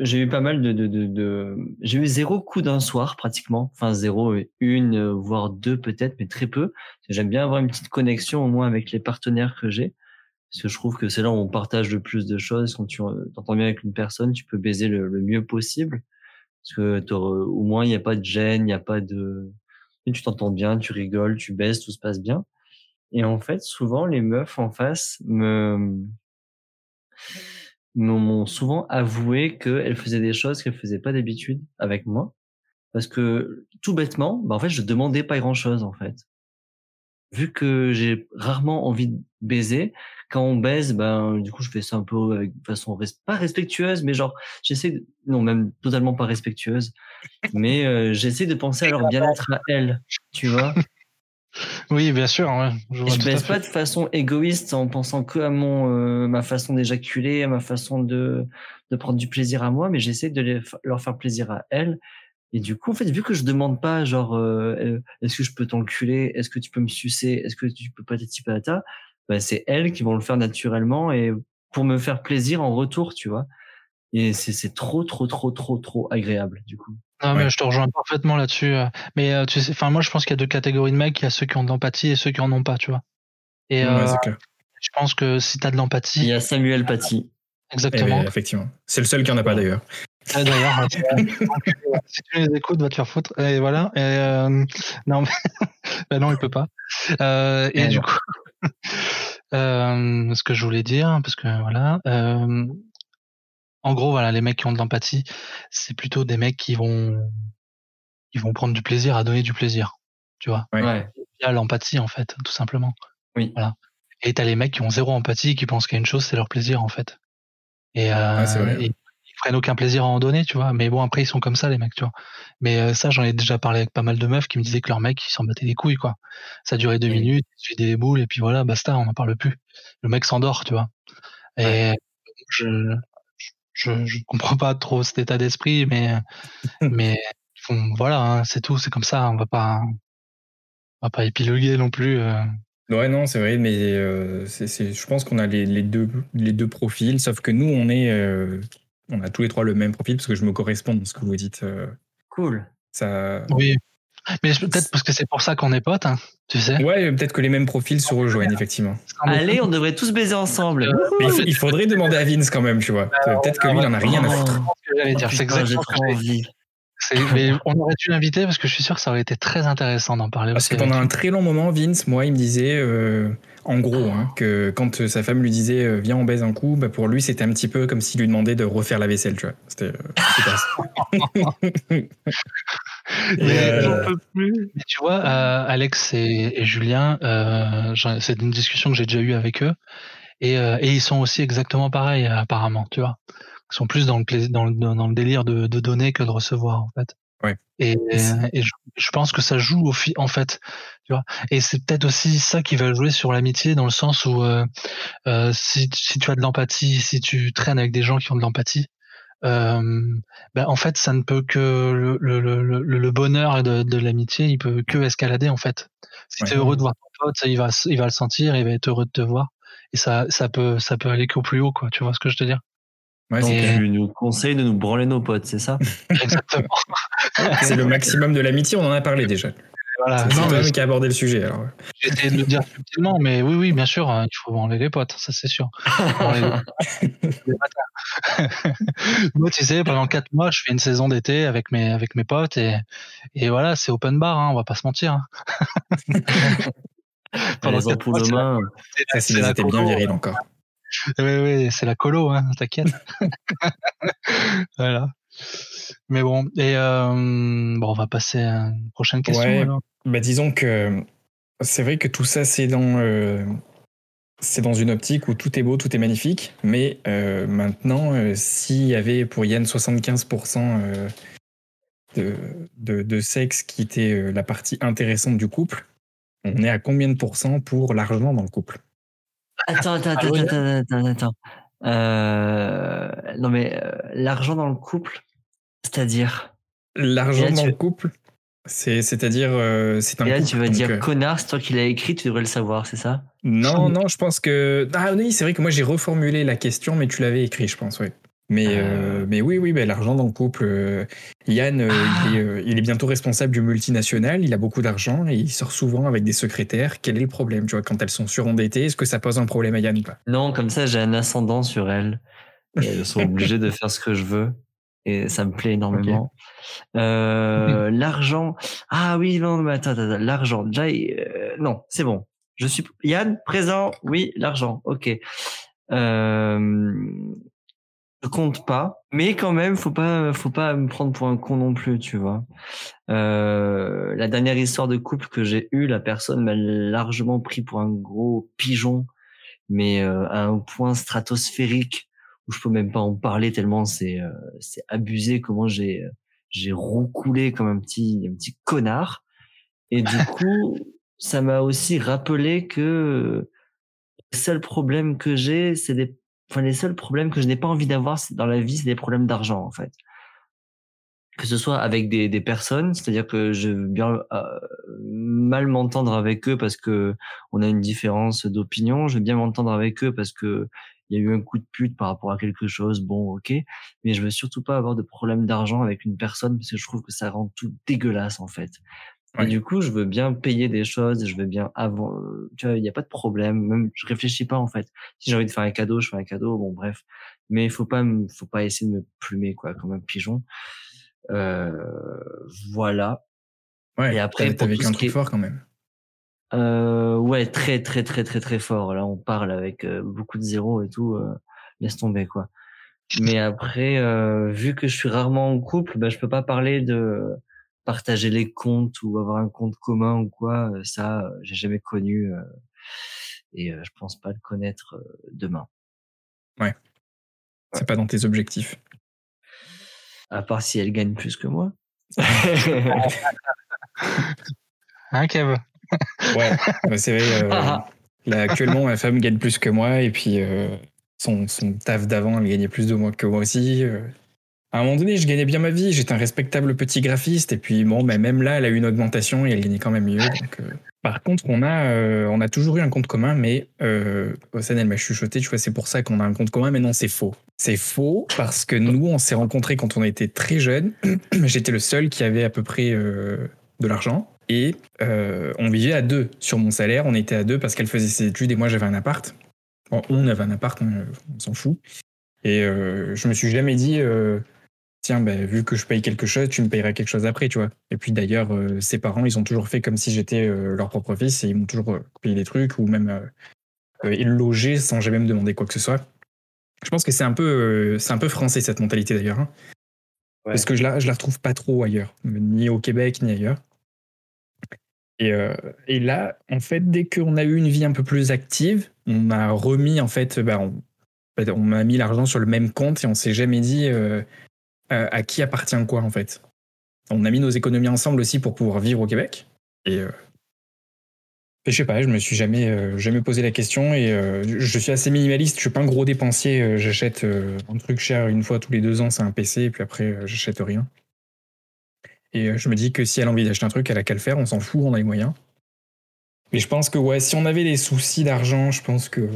j'ai eu pas mal de, de, de, de- j'ai eu zéro coup d'un soir pratiquement, enfin zéro, euh, une euh, voire deux peut-être, mais très peu. Que J'aime bien avoir une petite connexion au moins avec les partenaires que j'ai, parce que je trouve que c'est là où on partage le plus de choses. Quand tu euh, t'entends bien avec une personne, tu peux baiser le, mieux possible, parce que t'auras- au moins il n'y a pas de gêne, il n'y a pas de, tu t'entends bien, tu rigoles, tu baises, tout se passe bien. Et en fait, souvent, les meufs en face me m'ont souvent avoué qu'elles faisaient des choses qu'elles faisaient pas d'habitude avec moi. Parce que, tout bêtement, bah, en fait, je demandais pas grand chose, en fait. Vu que j'ai rarement envie baiser, quand on baise, ben, du coup, je fais ça un peu avec, de façon res- pas respectueuse, mais genre, j'essaie de, non, même totalement pas respectueuse, mais euh, j'essaie de penser à leur bien-être à elles, tu vois? Oui, bien sûr. Ouais, je à baisse pas de façon égoïste en pensant que à mon euh, ma façon d'éjaculer, à ma façon de de prendre du plaisir à moi, mais j'essaie de les, leur faire plaisir à elles. Et du coup, en fait, vu que je demande pas, genre, euh, euh, est-ce que je peux t'enculer, est-ce que tu peux me sucer, est-ce que tu peux patati patata, bah, c'est elles qui vont le faire naturellement et pour me faire plaisir en retour, tu vois. Et c'est c'est trop trop trop trop trop agréable du coup. Non, Ouais. mais je te rejoins parfaitement là-dessus. euh. Mais euh, tu sais, enfin, moi, je pense qu'il y a deux catégories de mecs. Il y a ceux qui ont de l'empathie et ceux qui en ont pas, tu vois. Et Ouais, euh, c'est clair. je pense que si tu as de Il l'empathie, y a Samuel Paty. Eh exactement. ben, effectivement. C'est le seul qui en a pas d'ailleurs. Ah, D'ailleurs, si tu les écoutes, va te faire foutre. Et voilà. Et, euh, non, mais bah non, il peut pas. Euh, et du coup, euh, ce que je voulais dire, parce que voilà, euh, en gros, voilà, les mecs qui ont de l'empathie, c'est plutôt des mecs qui vont, qui vont prendre du plaisir à donner du plaisir, tu vois. Ouais. Via l'empathie en fait, tout simplement. Oui. Voilà. Et t'as les mecs qui ont zéro empathie, qui pensent qu'il y a une chose, c'est leur plaisir en fait. Et, euh, Ouais, c'est vrai. et ils prennent aucun plaisir à en donner, tu vois. Mais bon, après ils sont comme ça les mecs, tu vois. Mais euh, ça, j'en ai déjà parlé avec pas mal de meufs qui me disaient que leur mec, ils s'en battaient les couilles, quoi. Ça durait deux Oui. minutes, ils se vidaient les boules et puis voilà, basta, on n'en parle plus. Le mec s'endort, tu vois. Et je, je, je comprends pas trop cet état d'esprit, mais mais font- voilà, hein, c'est tout, c'est comme ça. On va pas, on va pas épiloguer non plus. euh. Ouais, non, c'est vrai, mais euh, c'est- je pense qu'on a les, les deux, les deux profils, sauf que nous, on est, euh, on a tous les trois le même profil parce que je me correspond dans ce que vous dites. euh, Cool. ça, Oui. Mais peut-être parce que c'est pour ça qu'on est potes, hein, tu sais. ouais, peut-être que les mêmes profils se rejoignent effectivement. Allez, on devrait tous baiser ensemble. Euh, Mais il, faudrait demander à Vince quand même, tu vois. Peut-être que lui, il en a rien à foutre. C'est ce que j'allais dire, Oh, c'est putain, j'ai exactement ce que mais on aurait dû l'inviter parce que je suis sûr que ça aurait été très intéressant d'en parler Parce aussi. que pendant un très long moment, Vince, moi, il me disait, euh, en gros, hein, que quand euh, sa femme lui disait euh, viens on baise un coup, bah, pour lui c'était un petit peu comme s'il lui demandait de refaire la vaisselle, tu vois. C'était euh, peux plus. Mais tu vois, Alex et, et Julien, c'est une discussion que j'ai déjà eue avec eux. Et, et ils sont aussi exactement pareils, apparemment, tu vois. Sont plus dans le, plaisir, dans le, dans le délire de, de donner que de recevoir, en fait. Ouais. Et, et je, je pense que ça joue au en fait, tu vois. Et c'est peut-être aussi ça qui va jouer sur l'amitié dans le sens où euh, euh, si, si tu as de l'empathie, si tu traînes avec des gens qui ont de l'empathie, euh, ben en fait ça ne peut que le, le, le, le- le bonheur de, de l'amitié, il peut que escalader en fait. Si Ouais. tu es heureux de voir ton pote, il va il va le sentir, il va être heureux de te voir. Et ça ça peut ça peut aller qu'au plus haut quoi. Tu vois ce que je veux dire? Ouais, Donc, clair. tu nous conseilles de nous branler nos potes, c'est ça? Exactement. C'est le maximum de l'amitié, on en a parlé déjà. voilà. C'est Non, toi mais qui a abordé le sujet. Alors. J'ai essayé de le dire subtilement, mais oui, oui, bien sûr, hein, il faut branler les potes, ça c'est sûr. Moi, tu sais, pendant quatre mois, je fais une saison d'été avec mes, avec mes potes et, et voilà, c'est open bar, hein, on va pas se mentir. hein. Pendant Les ampoules mois, de main. Ça, c'est des étés bien colo. virils encore. Oui, oui, c'est la colo, hein, t'inquiète. voilà. Mais bon, et euh, bon, on va passer à une prochaine question. Ouais. alors. Bah, disons que c'est vrai que tout ça, c'est dans, euh, c'est dans une optique où tout est beau, tout est magnifique. Mais euh, maintenant, s'il y avait pour Yann 75% euh, de, de, de sexe qui était la partie intéressante du couple, on est à combien de pourcents pour l'argent dans le couple? Attends, attends, Ah attends, attends, attends, attends. Euh, non, mais euh, l'argent dans le couple, c'est-à-dire? L'argent dans tu- le couple, c'est, c'est-à-dire, euh, c'est un Et là, couple. tu vas donc, dire euh, connard, c'est toi qui l'as écrit, tu devrais le savoir, c'est ça? Non, non, je pense que. Ah oui, c'est vrai que moi j'ai reformulé la question, mais tu l'avais écrit, je pense, oui. Mais, Euh. euh, mais oui, oui, ben, l'argent dans le couple. Yann, euh, Ah. il, est, il est bientôt responsable du multinational, il a beaucoup d'argent et il sort souvent avec des secrétaires. Quel est le problème, tu vois, quand elles sont surendettées Est-ce que ça pose un problème à Yann ou pas? Non, comme ça, j'ai un ascendant sur elles. Et elles sont obligées de faire ce que je veux. Et ça me plaît énormément. Euh, l'argent. Ah oui, non, mais attends, attends, attends, l'argent. Déjà, euh, non, c'est bon. Je suis Yann, présent. Oui, l'argent. Ok. Euh, je compte pas, mais quand même, faut pas, faut pas me prendre pour un con non plus, tu vois. Euh, la dernière histoire de couple que j'ai eue, la personne m'a largement pris pour un gros pigeon, mais euh, à un point stratosphérique où je peux même pas en parler tellement c'est euh, c'est abusé comment j'ai euh, j'ai roucoulé comme un petit un petit connard. Et du coup, ça m'a aussi rappelé que le seul problème que j'ai, c'est des enfin les seuls problèmes que je n'ai pas envie d'avoir dans la vie, c'est des problèmes d'argent en fait. Que ce soit avec des, des personnes, c'est-à-dire que je veux bien euh, mal m'entendre avec eux parce que on a une différence d'opinion, je veux bien m'entendre avec eux parce que il y a eu un coup de pute par rapport à quelque chose, bon, ok, mais je veux surtout pas avoir de problème d'argent avec une personne parce que je trouve que ça rend tout dégueulasse en fait. Ouais. Et du coup, je veux bien payer des choses, je veux bien avant, euh, tu vois, il n'y a pas de problème, même je réfléchis pas en fait. Si j'ai envie de faire un cadeau, je fais un cadeau, bon bref, mais il faut pas, faut pas essayer de me plumer quoi, comme un pigeon. Euh, voilà. Ouais, Et après, t'as- ce qui truc est- fort quand même. Euh, ouais, très très très très très fort. Là, on parle avec euh, beaucoup de zéros et tout. euh, laisse tomber quoi. Mais après, vu que je suis rarement en couple, bah, je peux pas parler de partager les comptes ou avoir un compte commun ou quoi. Euh, Ça, euh, j'ai jamais connu euh, et je pense pas le connaître demain. C'est pas dans tes objectifs. À part si elle gagne plus que moi. Hein, Kev? Ouais, ouais, c'est vrai. euh, Ah, là, actuellement, ma femme gagne plus que moi et puis euh, son, son taf d'avant, elle gagnait plus de moi que moi aussi. euh. À un moment donné, je gagnais bien ma vie, j'étais un respectable petit graphiste et puis bon, bah, même là, elle a eu une augmentation et elle gagnait quand même mieux. euh. Par contre, on a, euh, on a toujours eu un compte commun, mais euh, elle m'a chuchoté, tu vois, c'est pour ça qu'on a un compte commun, mais non, c'est faux. C'est faux parce que nous, on s'est rencontrés quand on était très jeunes. J'étais le seul qui avait à peu près euh, de l'argent. Et on vivait à deux sur mon salaire. On était à deux parce qu'elle faisait ses études et moi j'avais un appart. On avait un appart, on, on s'en fout. Et je me suis jamais dit, tiens, bah, vu que je paye quelque chose, tu me payeras quelque chose après, tu vois. Et puis d'ailleurs, euh, ses parents, ils ont toujours fait comme si j'étais euh, leur propre fils et ils m'ont toujours euh, payé des trucs ou même euh, logé sans jamais me demander quoi que ce soit. Je pense que c'est un peu, c'est un peu français cette mentalité d'ailleurs, hein. Ouais. parce que je la, je la retrouve pas trop ailleurs, ni au Québec ni ailleurs. Et, et là, en fait, dès qu'on a eu une vie un peu plus active, on a remis, en fait, bah, on, on a mis l'argent sur le même compte et on s'est jamais dit euh, à, qui appartient quoi, en fait. on a mis nos économies ensemble aussi pour pouvoir vivre au Québec. Et, euh, je sais pas, je me suis jamais, euh, jamais posé la question et euh, je suis assez minimaliste. Je suis pas un gros dépensier. J'achète un truc cher une fois tous les deux ans, c'est un PC, et puis après, j'achète rien. Et je me dis que si elle a envie d'acheter un truc, elle a qu'à le faire, on s'en fout, on a les moyens. Mais je pense que ouais, si on avait des soucis d'argent, je pense que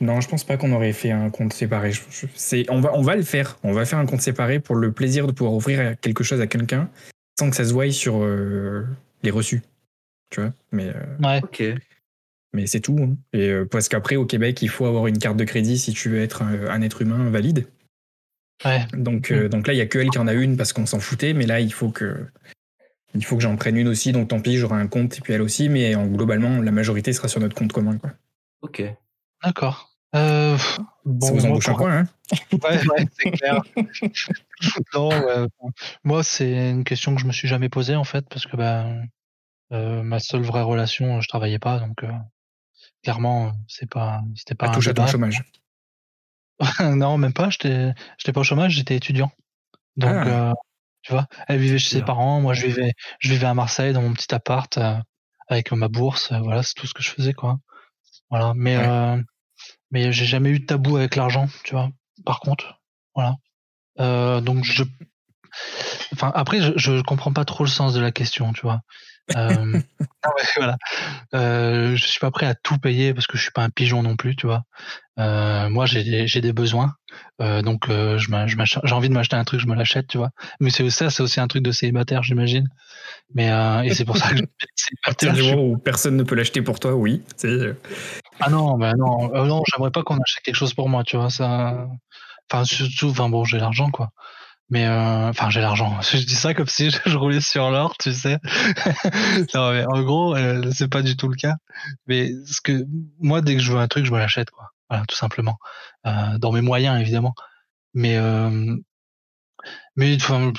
non, je pense pas qu'on aurait fait un compte séparé. Je- je- c'est, on, va, on va le faire. On va faire un compte séparé pour le plaisir de pouvoir offrir quelque chose à quelqu'un sans que ça se voie sur euh, les reçus. Tu vois Mais, euh, Ouais. Ok. mais c'est tout. hein. Et, euh, parce qu'après, au Québec, il faut avoir une carte de crédit si tu veux être un, un être humain valide. Ouais. Donc, euh, donc là, il y a que elle qui en a une parce qu'on s'en foutait. Mais là, il faut que, il faut que j'en prenne une aussi. Donc tant pis, j'aurai un compte et puis elle aussi. Mais en, globalement, la majorité sera sur notre compte commun. Quoi. Ok. D'accord. Euh, bon, ça vous embauche un coin, hein Ouais, ouais, c'est clair. non, ouais, moi, c'est une question que je me suis jamais posée en fait, parce que ben, euh, ma seule vraie relation, je travaillais pas, donc euh, clairement, c'est pas, c'était pas Elle un touche à ton chômage. non, même pas. J'étais, j'étais pas au chômage, j'étais étudiant. Donc, Ah. tu vois, elle vivait chez ses parents, moi je vivais, je vivais à Marseille dans mon petit appart avec ma bourse. voilà, c'est tout ce que je faisais, quoi. Voilà, mais Ouais. Mais j'ai jamais eu de tabou avec l'argent, tu vois. Par contre, voilà. Euh, donc je, enfin après, je, je comprends pas trop le sens de la question, tu vois. Euh, non, mais voilà. Euh, je suis pas prêt à tout payer parce que je suis pas un pigeon non plus, tu vois. Euh, moi, j'ai des, besoins, euh, donc j'ai envie de m'acheter un truc, je me l'achète, tu vois. Mais c'est ça, c'est aussi un truc de célibataire, j'imagine. Mais et c'est pour ça que célibataire. je où personne ne peut l'acheter pour toi, oui. Ah non, bah non, non, j'aimerais pas qu'on achète quelque chose pour moi, tu vois. Ça, enfin surtout, enfin bon, j'ai l'argent, quoi. Mais euh, enfin, j'ai l'argent. Je dis ça comme si je roulais sur l'or, tu sais. non, mais en gros, euh, c'est pas du tout le cas. Mais ce que moi, dès que je veux un truc, je me l'achète, quoi. Voilà, tout simplement. Euh, dans mes moyens, évidemment. Mais euh, mais enfin,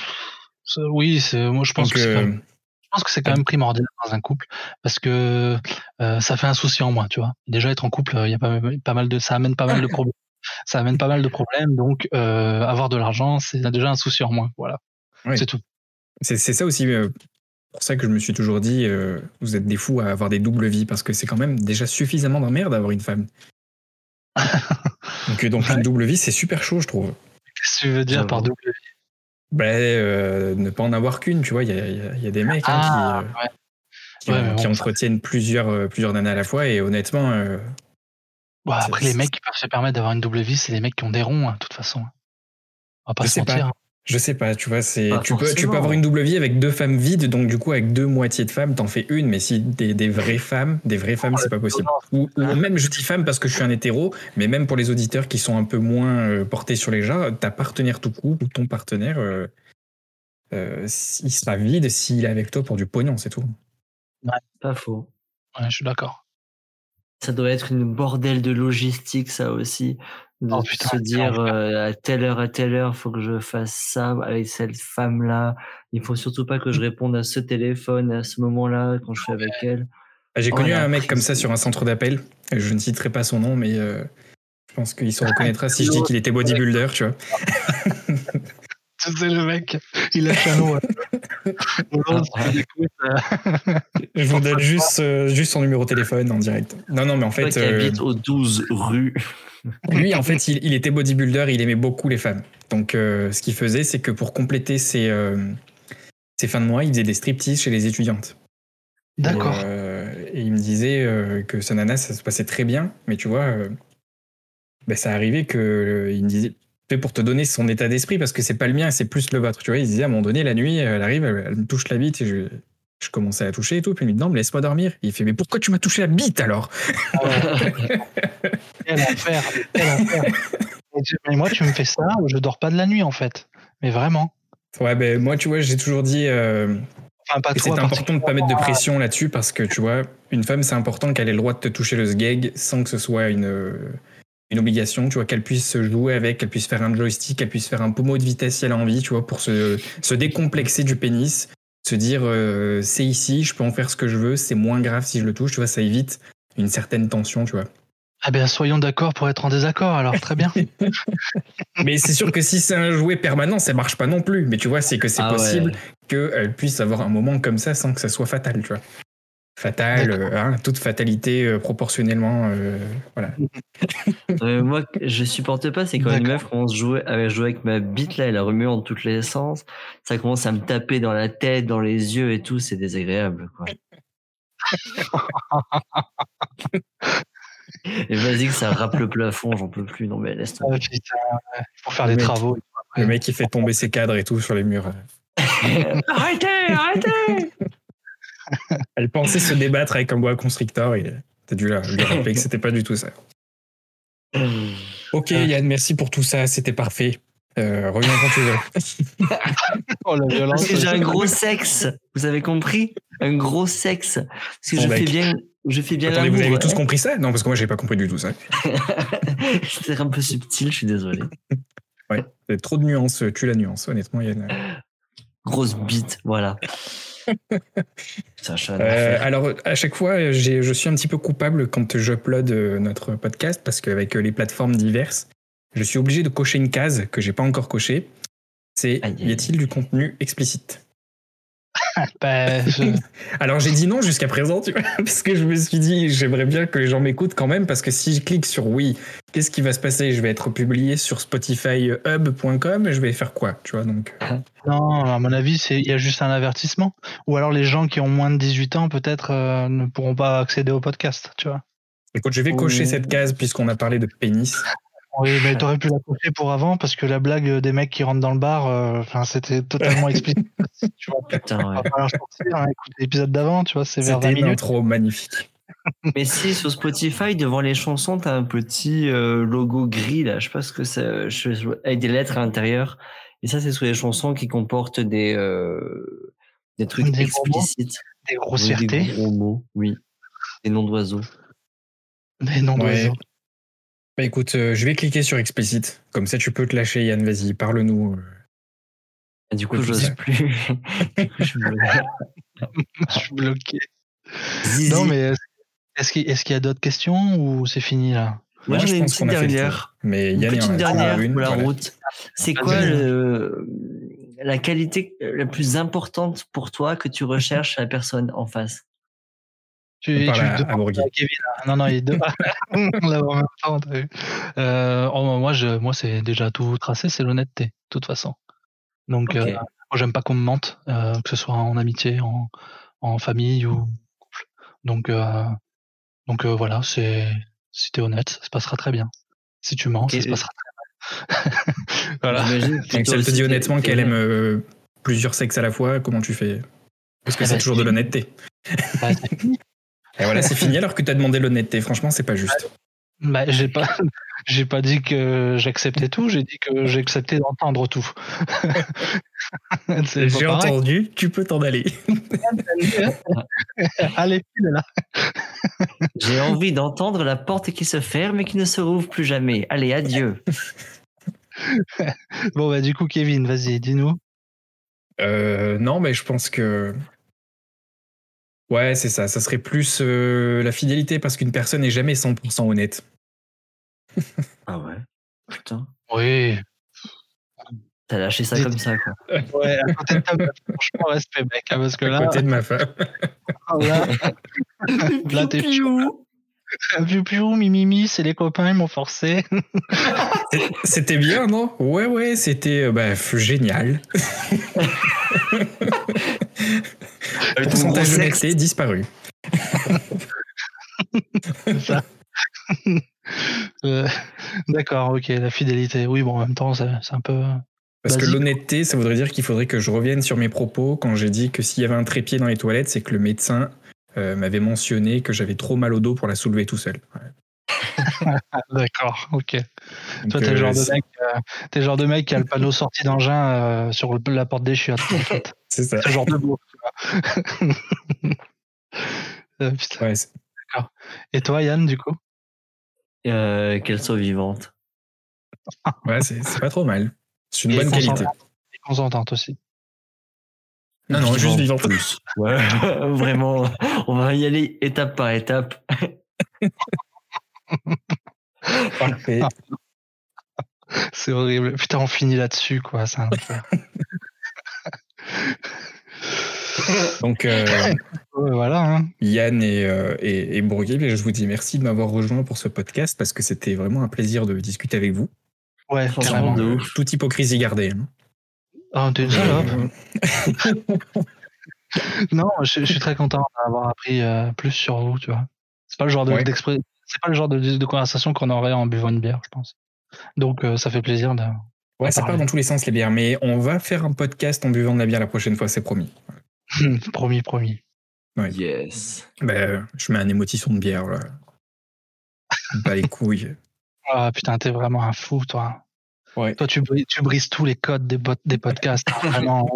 oui, c'est moi, je pense donc, que c'est quand même je pense que c'est quand même primordial dans un couple parce que euh, ça fait un souci en moins, tu vois. Déjà être en couple, il y a pas, pas mal de, ça amène pas mal de problèmes. Ça amène pas mal de problèmes, donc euh, avoir de l'argent, c'est déjà un souci en moins. Voilà, c'est tout. c'est, ça aussi euh, pour ça que je me suis toujours dit, euh, vous êtes des fous à avoir des doubles vies parce que c'est quand même déjà suffisamment d'emmerde d'avoir une femme. Donc, euh, donc une double vie, c'est super chaud, je trouve. Qu'est-ce que tu veux dire par double vie? Ben, ne pas en avoir qu'une, tu vois. Il y a, y y des mecs hein, Ah, qui, ouais. qui, Ouais, mais qui bon, entretiennent plusieurs, plusieurs nanas à la fois et honnêtement, euh, Bon, après, les mecs qui peuvent se permettre d'avoir une double vie, c'est les mecs qui ont des ronds, hein, de toute façon. On va pas Je se sais mentir. pas. je sais pas, tu vois, c'est tu peux, tu forcément. peux avoir une double vie avec deux femmes vides, donc du coup avec deux moitiés de femmes, t'en fais une, mais si des, des vraies femmes, des vraies femmes, c'est pas possible. Ou, ou même je dis femme parce que je suis un hétéro, mais même pour les auditeurs qui sont un peu moins euh, portés sur les genres, ta partenaire tout couple ou ton partenaire, euh, euh, il sera vide s'il est avec toi pour du pognon, c'est tout. Pas faux. Ouais, je suis d'accord. Ça doit être une bordel de logistique, ça aussi. De Oh, putain, se dire euh, à telle heure, à telle heure, faut que je fasse ça avec cette femme-là. Il faut surtout pas que je réponde à ce téléphone à ce moment-là quand je suis avec elle. J'ai Oh, connu un mec comme ça sur un centre d'appel. Je ne citerai pas son nom, mais euh, je pense qu'il se reconnaîtra si je dis qu'il était bodybuilder, tu vois. Sais, le mec, il lâche un l'écoutes, euh, Je vous donne juste, euh, juste son numéro de téléphone en direct. Non, non, mais en fait, qui euh, habites au 12 rue. lui, en fait, il, il était bodybuilder, il aimait beaucoup les femmes. Donc, euh, ce qu'il faisait, c'est que pour compléter ses, euh, ses fins de mois, il faisait des striptease chez les étudiantes. D'accord. Et, euh, et il me disait euh, que sa nana, ça se passait très bien, mais tu vois, euh, ben, ça arrivait que euh, il me disait fait pour te donner son état d'esprit parce que c'est pas le mien, c'est plus le vôtre. Tu vois, il disait à un moment donné, la nuit, elle arrive, elle, elle me touche la bite et je, je commençais à la toucher et tout. Puis il me dit non, mais laisse-moi dormir. Il fait mais pourquoi tu m'as touché la bite alors? Quel enfer, quel enfer. Mais moi, tu me fais ça, je dors pas de la nuit, en fait. Mais vraiment. Ouais, ben moi, tu vois, j'ai toujours dit euh, Enfin, c'est important de pas mettre de pression là-dessus parce que tu vois, une femme, c'est important qu'elle ait le droit de te toucher le sgeg sans que ce soit une, une obligation, tu vois, qu'elle puisse jouer avec, qu'elle puisse faire un joystick, qu'elle puisse faire un pommeau de vitesse si elle a envie, tu vois, pour se, se décomplexer du pénis, se dire euh, c'est ici, je peux en faire ce que je veux, c'est moins grave si je le touche, tu vois, ça évite une certaine tension, tu vois. Ah ben soyons d'accord pour être en désaccord alors très bien. Mais c'est sûr que si c'est un jouet permanent, ça marche pas non plus. Mais tu vois, c'est que c'est Ah ouais. possible qu'elle puisse avoir un moment comme ça sans que ça soit fatal, tu vois. Fatal, euh, hein, toute fatalité euh, proportionnellement, euh, voilà. Euh, moi, je supporte pas, c'est quand une meuf commence à jouer, à jouer avec ma bite, là, elle a remué en tous les sens. Ça commence à me taper dans la tête, dans les yeux et tout, c'est désagréable, quoi. et vas-y que ça rappe le plafond, j'en peux plus. Non, mais laisse Ah, tomber. putain, ouais, pour faire mec. travaux. Le mec qui fait tomber ses cadres et tout sur les murs. arrêtez, arrêtez! Elle pensait se débattre avec un bois constrictor et t'as dû la- lui rappeler que c'était pas du tout ça. Ok Ah. Yann, merci pour tout ça, c'était parfait. Euh, reviens quand tu veux. Oh la violence. Parce que j'ai un gros sexe, vous avez compris? Un gros sexe. Parce que Bon, je mec. fais bien, je fais bien Attendez, vous avez tous compris ça? Non, parce que moi j'ai pas compris du tout ça. C'était un peu subtil, je suis désolé. Ouais, trop de nuances, tue la nuance, honnêtement Yann. Grosse bite, voilà. Euh, alors, à chaque fois, je suis un petit peu coupable quand j'upload euh, notre podcast parce qu'avec euh, les plateformes diverses, je suis obligé de cocher une case que j'ai pas encore cochée. C'est y a-t-il du contenu explicite? Bah, je- Alors j'ai dit non jusqu'à présent, tu vois, parce que je me suis dit j'aimerais bien que les gens m'écoutent quand même parce que si je clique sur oui, qu'est-ce qui va se passer? Je vais être publié sur Spotify Hub.com et je vais faire quoi, tu vois donc. euh, Non, à mon avis, c'est il y a juste un avertissement. Ou alors les gens qui ont moins de 18 ans peut-être euh, ne pourront pas accéder au podcast, tu vois. Écoute, je vais cocher Oui. cette case puisqu'on a parlé de pénis. Oui, mais t'aurais pu la cocher pour avant parce que la blague des mecs qui rentrent dans le bar, euh, enfin c'était totalement explicite. tu vois, Putain, ouais. va sortir, hein, écoute l'épisode d'avant, tu vois, c'est vers 20 C'était une minutes. intro magnifique. Mais si sur Spotify, devant les chansons, t'as un petit euh, logo gris là, je sais pas ce que c'est, je- je- avec des lettres à l'intérieur. Et ça, c'est sur les chansons qui comportent des euh, des trucs Des gros mots explicites, Des grossièretés, des gros mots, oui, des noms d'oiseaux. des noms Ouais. d'oiseaux. Bah écoute, euh, je vais cliquer sur explicite. Comme ça, tu peux te lâcher, Yann. Vas-y, parle-nous. euh. Et du coup, j'ose c'est- plus. je suis bloqué. Je suis bloqué. Zizi. Non, mais est-ce est-ce qu'il y a d'autres questions ou c'est fini là? Moi, j'en je ai une petite dernière. Mais Une petite a dernière une. pour la route. C'est quoi le, la qualité la plus importante pour toi que tu recherches à la personne en face? Tu, tu à- demandes à Bourgui. Kevin. hein. Non, non, il est deux. On l'a en même temps, t'as vu. Euh, oh, moi, je, moi, c'est déjà tout tracé, c'est l'honnêteté, de toute façon. Donc, Ok. euh, moi, j'aime pas qu'on me mente, euh, que ce soit en amitié, en, en famille ou en couple. Donc, euh, donc euh, voilà, c'est si t'es honnête, ça se passera très bien. Si tu mens, ça se passera très mal. voilà. Donc, si elle te dit honnêtement qu'elle aime euh, plusieurs sexes à la fois, comment tu fais? Parce que Eh c'est ben, toujours de l'honnêteté. Bah, c'est fini. Et voilà, c'est fini alors que tu as demandé l'honnêteté. Franchement, c'est pas juste. Bah, j'ai pas, j'ai pas dit que j'acceptais tout, j'ai dit que j'acceptais d'entendre tout. c'est J'ai entendu, tu peux t'en aller. Allez, file là. J'ai envie d'entendre la porte qui se ferme et qui ne se rouvre plus jamais. Allez, adieu. Bon, bah, du coup, Kevin, vas-y, dis-nous. Euh, non, mais je pense que. Ouais, c'est ça. Ça serait plus euh, la fidélité parce qu'une personne n'est jamais 100% honnête. Ah ouais. Putain. Oui. T'as lâché ça comme ça, quoi. Ouais, à côté de ta meuf, franchement, respect, mec, hein, parce que À là, côté de ma femme. là, là, t'es Piou, piou piou, mimimi, c'est les copains, ils m'ont forcé. C'était bien, non? Ouais, ouais, c'était euh, bah, génial. Gros Pourcentage d'honnêteté disparu. C'est ça. Euh, D'accord, ok, la fidélité. Oui, bon, en même temps, c'est c'est un peu. Parce que l'honnêteté, ça voudrait dire qu'il faudrait que je revienne sur mes propos quand j'ai dit que s'il y avait un trépied dans les toilettes, c'est que le médecin euh, m'avait mentionné que j'avais trop mal au dos pour la soulever tout seul. Ouais. D'accord, ok. Donc, Toi, t'es le euh, genre de mec, euh, t'es le genre de mec qui a le panneau sortie d'engin euh, sur le- la porte des chiottes. En fait. C'est ça. Ce genre de putain. Ouais, c'est- Et toi, Yann, du coup? Euh, Qu'elle soit vivante. ouais, c'est pas trop mal. C'est une Et bonne qualité. Et consentante aussi. Non, non, juste vivante. plus. Ouais, vraiment. On va y aller étape par étape. Parfait. C'est horrible. Putain, on finit là-dessus, quoi. C'est un. Donc, euh, voilà. hein. Yann et, euh, et, je vous dis merci de m'avoir rejoint pour ce podcast parce que c'était vraiment un plaisir de discuter avec vous. Ouais, Franchement, de Euh, ouf. toute hypocrisie gardée. hein. Ah, t'es déjà là Non, je, je suis très content d'avoir appris euh, plus sur vous, tu vois. C'est pas le genre de, Ouais. d'expré- c'est pas le genre de, de conversation qu'on aurait en buvant une bière, je pense. Donc, euh, ça fait plaisir de. Ouais, On ça part dans tous les sens les bières, mais on va faire un podcast en buvant de la bière la prochaine fois, c'est promis. promis, promis. Yes. Ben, je mets un émotisson de bière là. Bah les couilles. Ah putain, t'es vraiment un fou, toi. Ouais. Toi, tu brises, tu brises tous les codes des, des podcasts. Vraiment,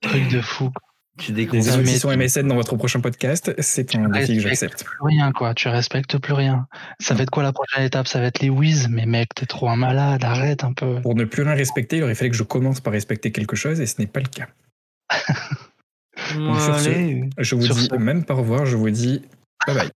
truc de fou. Tu mais- émotions MSN dans votre prochain podcast, c'est un défi que j'accepte. plus rien, quoi. Tu respectes plus rien. Ça va être quoi la prochaine étape? Ça va être les whiz? Mais mec, t'es trop un malade. Arrête un peu. Pour ne plus rien respecter, il aurait fallu que je commence par respecter quelque chose et ce n'est pas le cas. Donc, sur ce, Allez. je vous Sur dis ce. même pas au revoir, je vous dis bye bye.